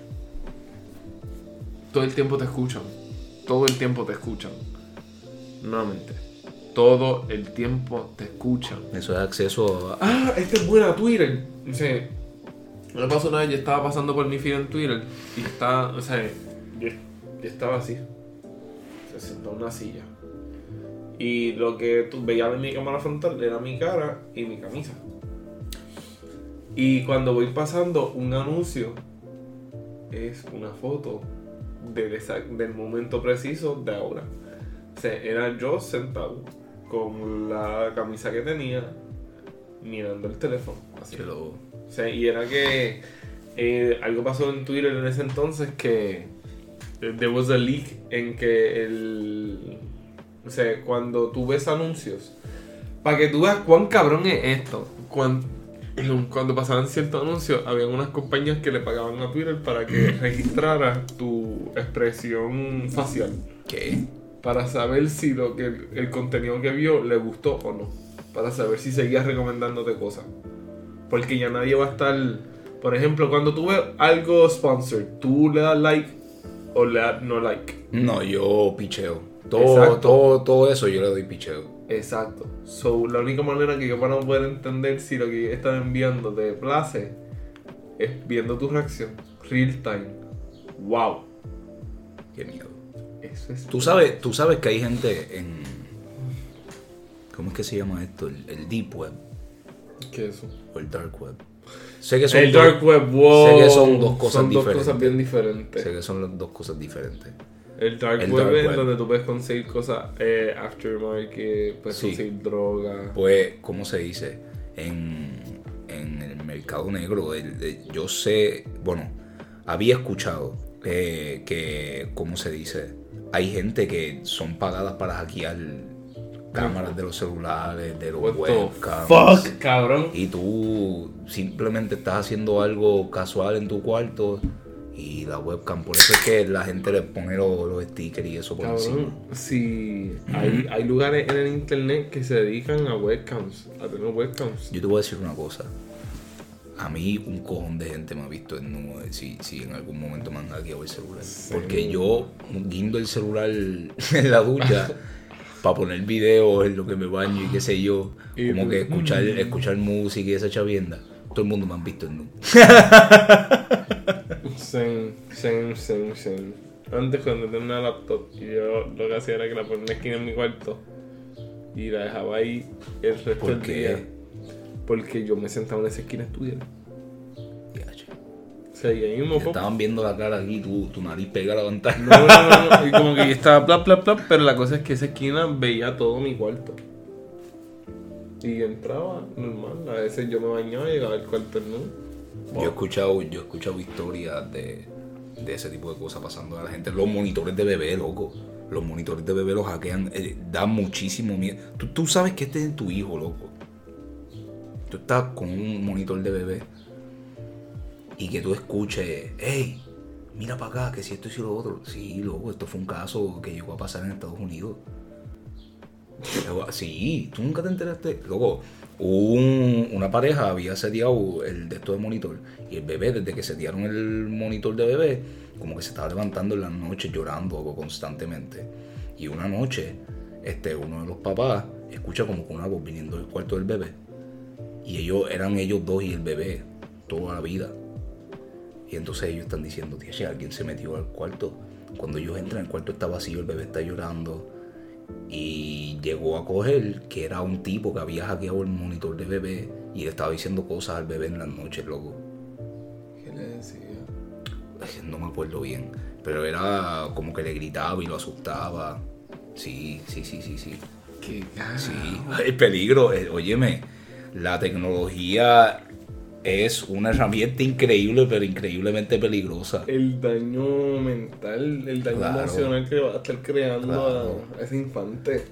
todo el tiempo te escuchan. Todo el tiempo te escuchan. Nuevamente. Todo el tiempo te escuchan. Eso es acceso a... Ah, esta es buena Twitter. O sea, me pasó una vez, yo estaba pasando por mi feed en Twitter y estaba, o sea, yo, yo estaba así. Se sentó en una silla. Y lo que tú veías en mi cámara frontal era mi cara y mi camisa. Y cuando voy pasando un anuncio, es una foto del, exact- del momento preciso de ahora. O sea, era yo sentado con la camisa que tenía, mirando el teléfono. Así. que lo- O sea, y era que eh, algo pasó en Twitter en ese entonces que eh, there was a leak en que el... O sea, cuando tú ves anuncios, para que tú veas cuán cabrón es esto, cuando pasaban ciertos anuncios, había unas compañías que le pagaban a Twitter para que registrara tu expresión facial ¿Qué? para saber si lo que el, el contenido que vio le gustó o no. Para saber si seguías recomendándote cosas. Porque ya nadie va a estar. Por ejemplo, cuando tú ves algo sponsored, tú le das like o le das no like. No, yo picheo. Todo, Exacto. todo, todo eso yo le doy picheo. Exacto. So, la única manera que yo para poder entender si lo que están enviando te place es viendo tu reacción. Real time. Wow. Qué miedo. Eso es. Tú sabes, tú sabes que hay gente en... ¿Cómo es que se llama esto? El, el Deep Web ¿Qué es eso? o el Dark Web. Sé que son El dos- dark web, wow. sé que son dos cosas Son dos diferentes. cosas bien diferentes. Sé que son dos cosas diferentes. El dark El web dark es web. donde tú puedes conseguir cosas eh, aftermarket, puedes Sí. conseguir droga. Pues, ¿cómo se dice? En, en el mercado negro, el- el- yo sé, bueno, había escuchado eh, que, ¿cómo se dice? Hay gente que son pagadas para hackear cámaras de los celulares, de los webcams. fuck, cabrón. Y tú simplemente estás haciendo algo casual en tu cuarto y la webcam. Por eso es que la gente le pone los, los stickers y eso por encima. Cabrón, si hay, hay lugares en el internet que se dedican a webcams, a tener webcams. Yo te voy a decir una cosa. A mí un cojón de gente me ha visto en nudo si, si en algún momento me han hackeado el celular. Porque yo guindo el celular en la ducha para poner videos en lo que me baño y qué sé yo. Y Como que escuchar, escuchar música y esa chavienda. Todo el mundo me han visto en nudo. Same, same, same, same. Antes cuando tenía una laptop, y yo lo que hacía era que la ponía en la esquina en mi cuarto y la dejaba ahí el resto ¿Por del qué? día. Porque yo me sentaba en esa esquina a estudiar. O sea, y ahí mismo, Te estaban viendo la cara aquí, tu, tu nariz pega a la pantalla. No, no, no, no, Y como que yo estaba plap, plap, plap, pero la cosa es que esa esquina veía todo mi cuarto. Y entraba normal. A veces yo me bañaba y llegaba al cuarto Yo he escuchado, yo he escuchado historias de, de ese tipo de cosas pasando a la gente. Los monitores de bebé, loco. Los monitores de bebé los hackean. eh, da muchísimo miedo. Tú, tú sabes que este es tu hijo, loco. Tú estás con un monitor de bebé y que tú escuches, hey, mira para acá, que si esto y si lo otro. Sí, loco, esto fue un caso que llegó a pasar en Estados Unidos. Sí, tú nunca te enteraste. Luego, un- una pareja había seteado el de esto de monitor. Y el bebé, desde que setearon el monitor de bebé, como que se estaba levantando en las noches llorando constantemente. Y una noche, este, uno de los papás escucha como con una voz viniendo del cuarto del bebé. Y ellos eran ellos dos y el bebé toda la vida. Y entonces ellos están diciendo, tía, alguien se metió al cuarto. Cuando ellos entran, el cuarto está vacío, el bebé está llorando. Y llegó a coger que era un tipo que había hackeado el monitor de bebé y le estaba diciendo cosas al bebé en las noches, loco. ¿Qué le decía? No me acuerdo bien. Pero era como que le gritaba y lo asustaba. Sí, sí, sí, sí, sí. ¿Qué Sí, el peligro, eh, óyeme, La tecnología es una herramienta increíble, pero increíblemente peligrosa. El daño mental, el daño Claro. emocional que va a estar creando Claro. a, ese infante.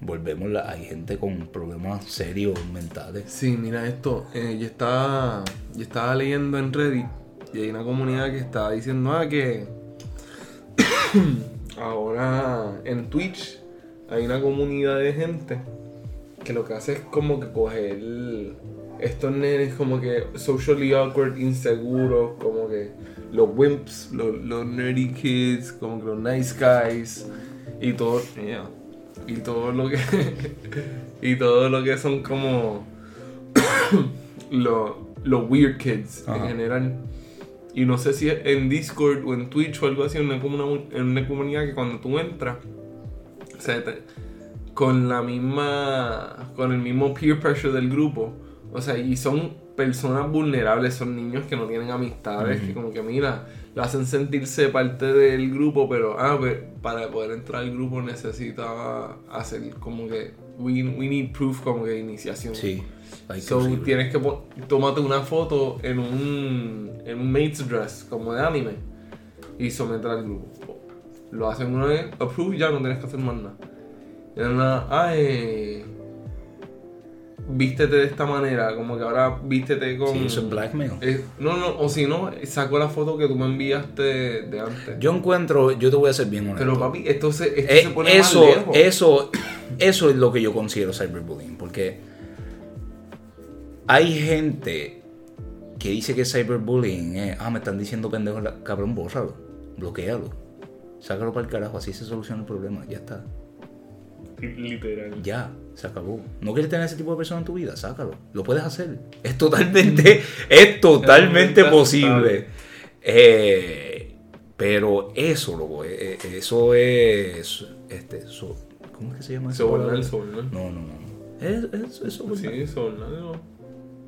Volvemos, la- hay gente con problemas serios mentales. Sí, mira esto. eh, yo, estaba, yo estaba leyendo en Reddit y hay una comunidad que estaba diciendo ah, que ahora en Twitch hay una comunidad de gente que lo que hace es como que coger estos nenes como que socially awkward, inseguros, como que los wimps, los, los nerdy kids, como que los nice guys y todo, yeah, y todo lo que y todo lo que son como los los weird kids en general. Y no sé si en Discord o en Twitch o algo así, en una, en una comunidad que cuando tú entras, o sea, te- con la misma, con el mismo peer pressure del grupo, o sea, y son personas vulnerables, son niños que no tienen amistades, que como que mira, lo hacen sentirse parte del grupo, pero ah, pues, para poder entrar al grupo necesita hacer como que, we, we need proof como que iniciación. Sí. Ay, qué So, tienes que tomarte una foto en un, en un mate's dress, como de anime, y someter al grupo. Lo hacen una vez, approve, ya no tienes que hacer más nada. Y nada, ah, eh, vístete de esta manera, como que ahora vístete con... Sí, eso es blackmail. Eh, no, no, o si no, saco la foto que tú me enviaste de, antes. Yo encuentro, yo te voy a ser bien honesto. Pero papi, esto se, esto Eh, se pone eso, más lejos. eso, eso es lo que yo considero cyberbullying, porque hay gente que dice que cyberbullying es, ah, me están diciendo pendejo, cabrón, bórralo, bloquealo, sácalo para el carajo, así se soluciona el problema, ya está, Literal. ya, se acabó. ¿No quieres tener ese tipo de persona en tu vida? Sácalo, lo puedes hacer, es totalmente, es totalmente posible. Eh, pero eso, loco, eh, eh, eso es, este, so- ¿cómo es que se llama eso? Sobornar, sobornar. No, no, no. Es, es, es sobornar. Sí, sobornar, no.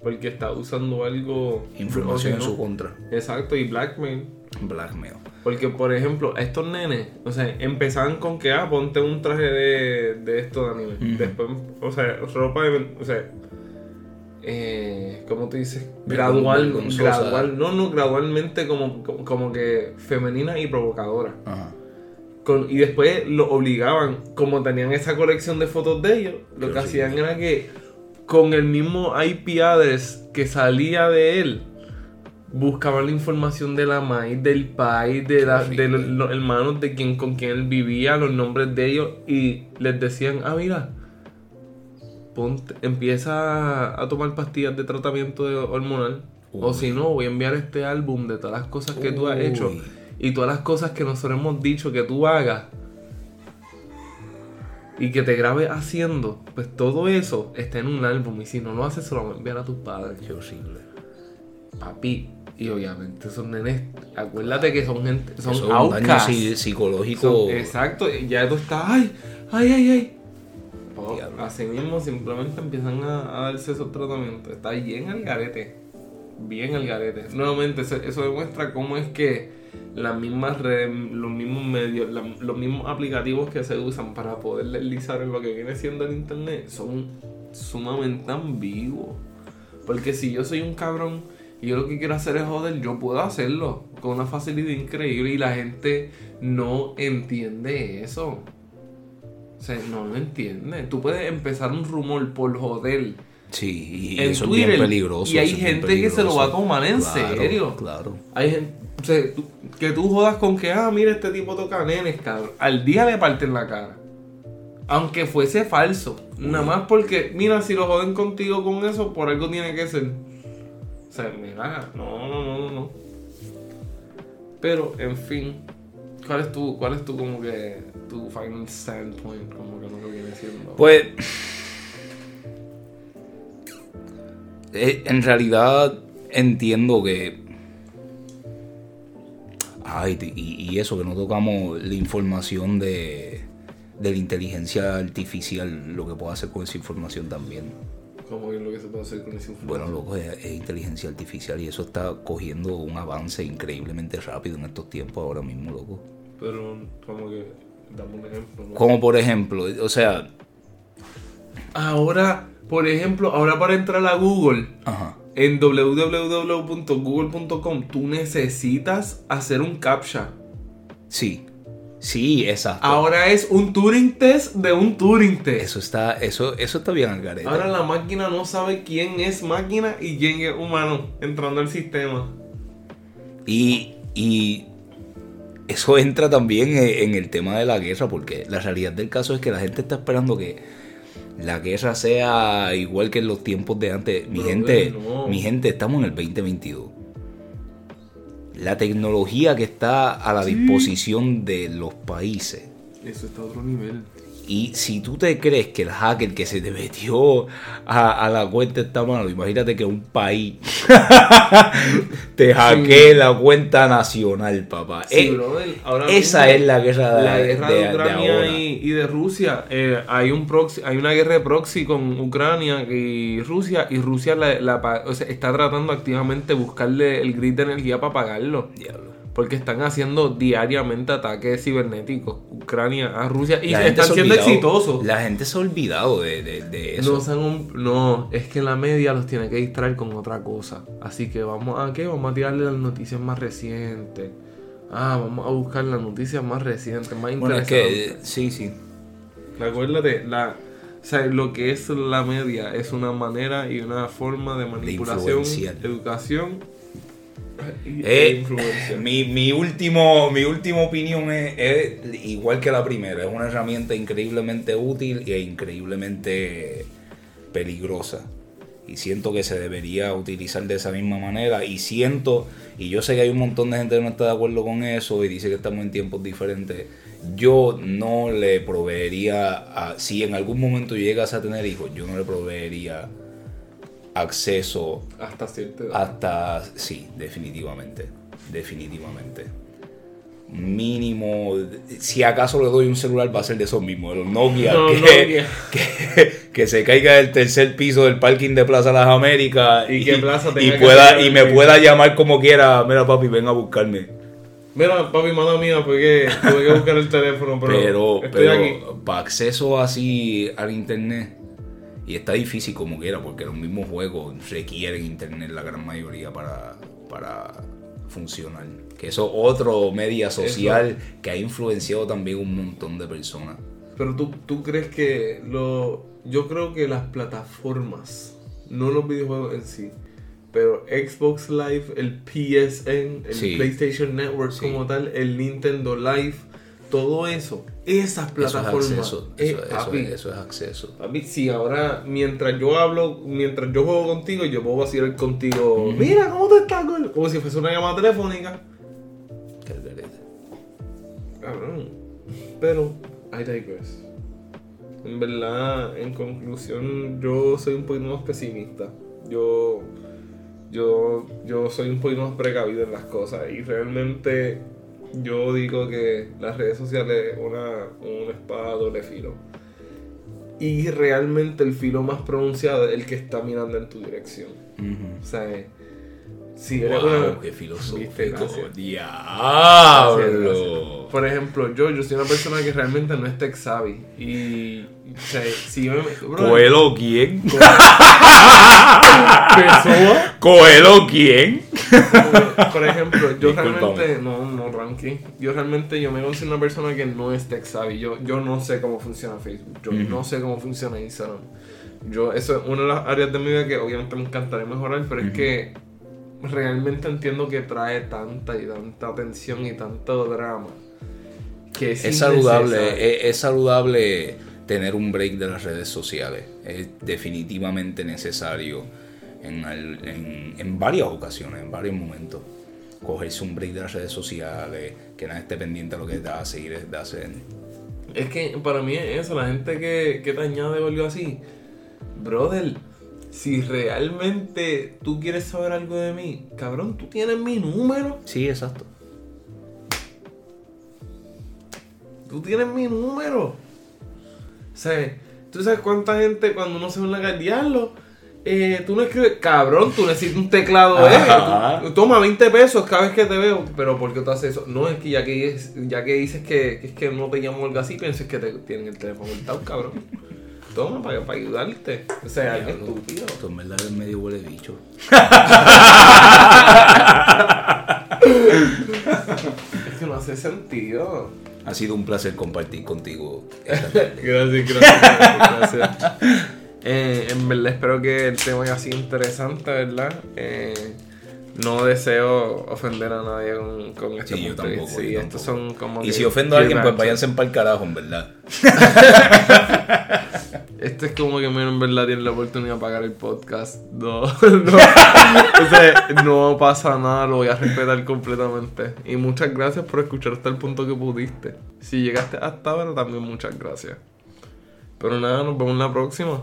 Porque está usando algo... Información en su contra. Exacto, y blackmail. Blackmail. Porque, por ejemplo, estos nenes, o sea, empezaban con que, ah, ponte un traje de, de esto de anime. Después, o sea, ropa de. O sea, eh, ¿cómo te dices? Gradual, vergonzosa. gradual, no, no, gradualmente como, como, como que femenina y provocadora. Ajá. Con- y después lo obligaban, como tenían esa colección de fotos de ellos, lo que hacían era que con el mismo IP address que salía de él, buscaban la información de la maíz, del país, de, la- de los, hermanos de quien, con quien él vivía, los nombres de ellos, y les decían, ah, mira, ponte- empieza a tomar pastillas de tratamiento hormonal. O si no, voy a enviar este álbum de todas las cosas que tú has hecho y todas las cosas que nosotros hemos dicho que tú hagas y que te grabes haciendo, pues todo eso está en un álbum y si no lo haces se lo vamos a enviar a tus padres. Qué horrible. Papi, y obviamente esos nenes, acuérdate que son gente, son daño outcasts. psi- psicológico. Son- exacto, ya tú estás, ay, ay, ay, ay. Oh, así mismo simplemente empiezan a, a darse esos tratamientos. Está bien al garete. Bien al garete. Nuevamente, eso, eso demuestra cómo es que las mismas redes, los mismos medios, la- los mismos aplicativos que se usan para poder deslizar en lo que viene siendo el internet son sumamente ambiguos. Porque si yo soy un cabrón y yo lo que quiero hacer es joder, yo puedo hacerlo con una facilidad increíble y la gente no entiende eso. O sea, no lo entiende. Tú puedes empezar un rumor por joder Sí, y en eso Twitter es bien peligroso. y hay gente que se lo va a tomar en Claro, serio. Claro. Hay gente, o sea, tú- que tú jodas con que, ah, mira, este tipo toca nenes, cabrón. Al día le parten la cara. Aunque fuese falso. Nada más porque, mira, si lo joden contigo con eso, por algo tiene que ser. O sea, mira, no, no, no, no, no. Pero, en fin. ¿Cuál es tu, cuál es tu como que, tu final standpoint? Como que no lo viene siendo. Pues. eh, En realidad entiendo que. Ay, y eso, que no tocamos la información de, de la inteligencia artificial, lo que puede hacer con esa información también. Como que lo que se puede hacer con esa información. Bueno, loco, es, es inteligencia artificial y eso está cogiendo un avance increíblemente rápido en estos tiempos ahora mismo, loco. Pero, como que, dame un ejemplo. ¿no? Como por ejemplo, o sea, Ahora, por ejemplo, ahora para entrar a Google, Ajá. en www.google.com, tú necesitas hacer un captcha. Sí. Sí, exacto. Ahora es un Turing test de un Turing test. Eso está, eso, eso está bien al garete. Ahora la máquina no sabe quién es máquina y quién es humano entrando al sistema. Y, y eso entra también e- en el tema de la guerra, porque la realidad del caso es que la gente está esperando que la guerra sea igual que en los tiempos de antes. Mi gente, no. mi gente, estamos en el 2022. La tecnología que está a la disposición de los países. Eso está a otro nivel. Y si tú te crees que el hacker que se te metió a, a la cuenta está malo, imagínate que un país te hackee la cuenta nacional, papá. Sí, Eh, brother, ahora esa mismo, es la guerra de, la guerra de, de- de Ucrania ahora. y, y de Rusia. Eh, hay un proxy, hay una guerra de proxy con Ucrania y Rusia y Rusia la, la o sea, está tratando activamente buscarle el grid de energía para pagarlo. Diablo. Porque están haciendo diariamente ataques cibernéticos. Ucrania a Rusia. Y están siendo olvidado- exitosos. La gente se ha olvidado de, de- de eso. No, sean un- no, es que la media los tiene que distraer con otra cosa. Así que vamos a qué? Vamos a tirarle las noticias más recientes. Ah, vamos a buscar las noticias más recientes, más bueno, es interesantes. que, eh, sí, sí. Acuérdate, la, o sea, lo que es la media es una manera y una forma de manipulación, educación Eh, mi, mi último, mi última opinión es, es igual que la primera. Es una herramienta increíblemente útil e increíblemente peligrosa. Y siento que se debería utilizar de esa misma manera. Y siento, y yo sé que hay un montón de gente que no está de acuerdo con eso y dice que estamos en tiempos diferentes. Yo no le proveería, a- si en algún momento llegas a tener hijos, yo no le proveería acceso Hasta cierta edad. hasta, sí, definitivamente, definitivamente. Mínimo, si acaso le doy un celular va a ser de esos mismos, de los Nokia, No, que, Nokia. que, que se caiga del tercer piso del parking de Plaza Las Américas Y que Plaza y pueda y me pueda llamar como quiera, mira papi, ven a buscarme. Mira, papi, mano mía, porque tuve que buscar el teléfono, pero, Pero, estoy aquí. pero para acceso así al internet, y está difícil como quiera, porque los mismos juegos requieren internet la gran mayoría para, para funcionar. Que eso es otro media social que ha influenciado también un montón de personas. Pero tú, tú crees que lo. Yo creo que las plataformas, no los videojuegos en sí, pero Xbox Live, el PSN, el Sí. PlayStation Network Sí. como tal, el Nintendo Live, todo eso, esas Eso es plataformas. acceso. eh, Eso, eso papi, es, eso es acceso. papi, si ahora, mientras yo hablo, mientras yo juego contigo, yo puedo vacilar contigo. Mira, ¿cómo te estás, gordo?" Como si fuese una llamada telefónica. Qué. Cabrón. Pero, I digress. En verdad, en conclusión, yo soy un poquito más pesimista. Yo, yo, yo soy un poquito más precavido en las cosas. Y realmente, yo digo que las redes sociales es una, una espada doble filo. Y realmente el filo más pronunciado es el que está mirando en tu dirección. O sea, si eres una- qué filosófico. Diablo. Por ejemplo, yo, yo soy una persona que realmente no es tech savvy. Y. O sea, si yo me. bro, ¿Coelho quién? Pessoa, ¿Coelho quién? Por ejemplo, yo realmente. No, no, Ranky. Yo realmente yo me considero una persona que no es tech savvy. Yo, yo no sé cómo funciona Facebook. Yo no sé cómo funciona Instagram. Yo, eso es una de las áreas de mi vida que obviamente me encantaría mejorar, pero es que realmente entiendo que trae tanta y tanta atención y tanto drama. Que es, Es saludable, es saludable tener un break de las redes sociales. Es definitivamente necesario en, al- en- en varias ocasiones, en varios momentos. Cogerse un break de las redes sociales, que nadie esté pendiente de lo que te va a seguir de hacer. Es que para mí es eso, la gente que, que te añade volvió así. Brother, si realmente tú quieres saber algo de mí, cabrón, tú tienes mi número. Sí, exacto. Tú tienes mi número. Sea, tú sabes cuánta gente cuando uno se la calle, diablo, eh, tú no escribes, cabrón, tú necesitas un teclado, eh. Tú- toma 20 pesos cada vez que te veo. Pero ¿por qué tú haces eso? No, es que ya que, es- ya que dices que, que es que no te llamo algo así, pienses que te tienen el teléfono cortado, cabrón. toma para, para ayudarte. O sea, estúpido. Esto en verdad es medio huele bicho. Es que no hace sentido. Ha sido un placer compartir contigo. esta tarde. Gracias, gracias, gracias. Eh, en verdad espero que el tema haya sido interesante, ¿verdad? Eh, no deseo ofender a nadie con, con este Sí, yo tampoco. Sí, yo estos son como Y que si ofendo a alguien, pues váyanse para el carajo, en verdad. Este es como que mira, en verdad tiene la oportunidad de pagar el podcast. No, no. O sea, no pasa nada, lo voy a respetar completamente. Y muchas gracias por escuchar hasta el punto que pudiste. Si llegaste hasta ahora, también muchas gracias. Pero nada, nos vemos en la próxima.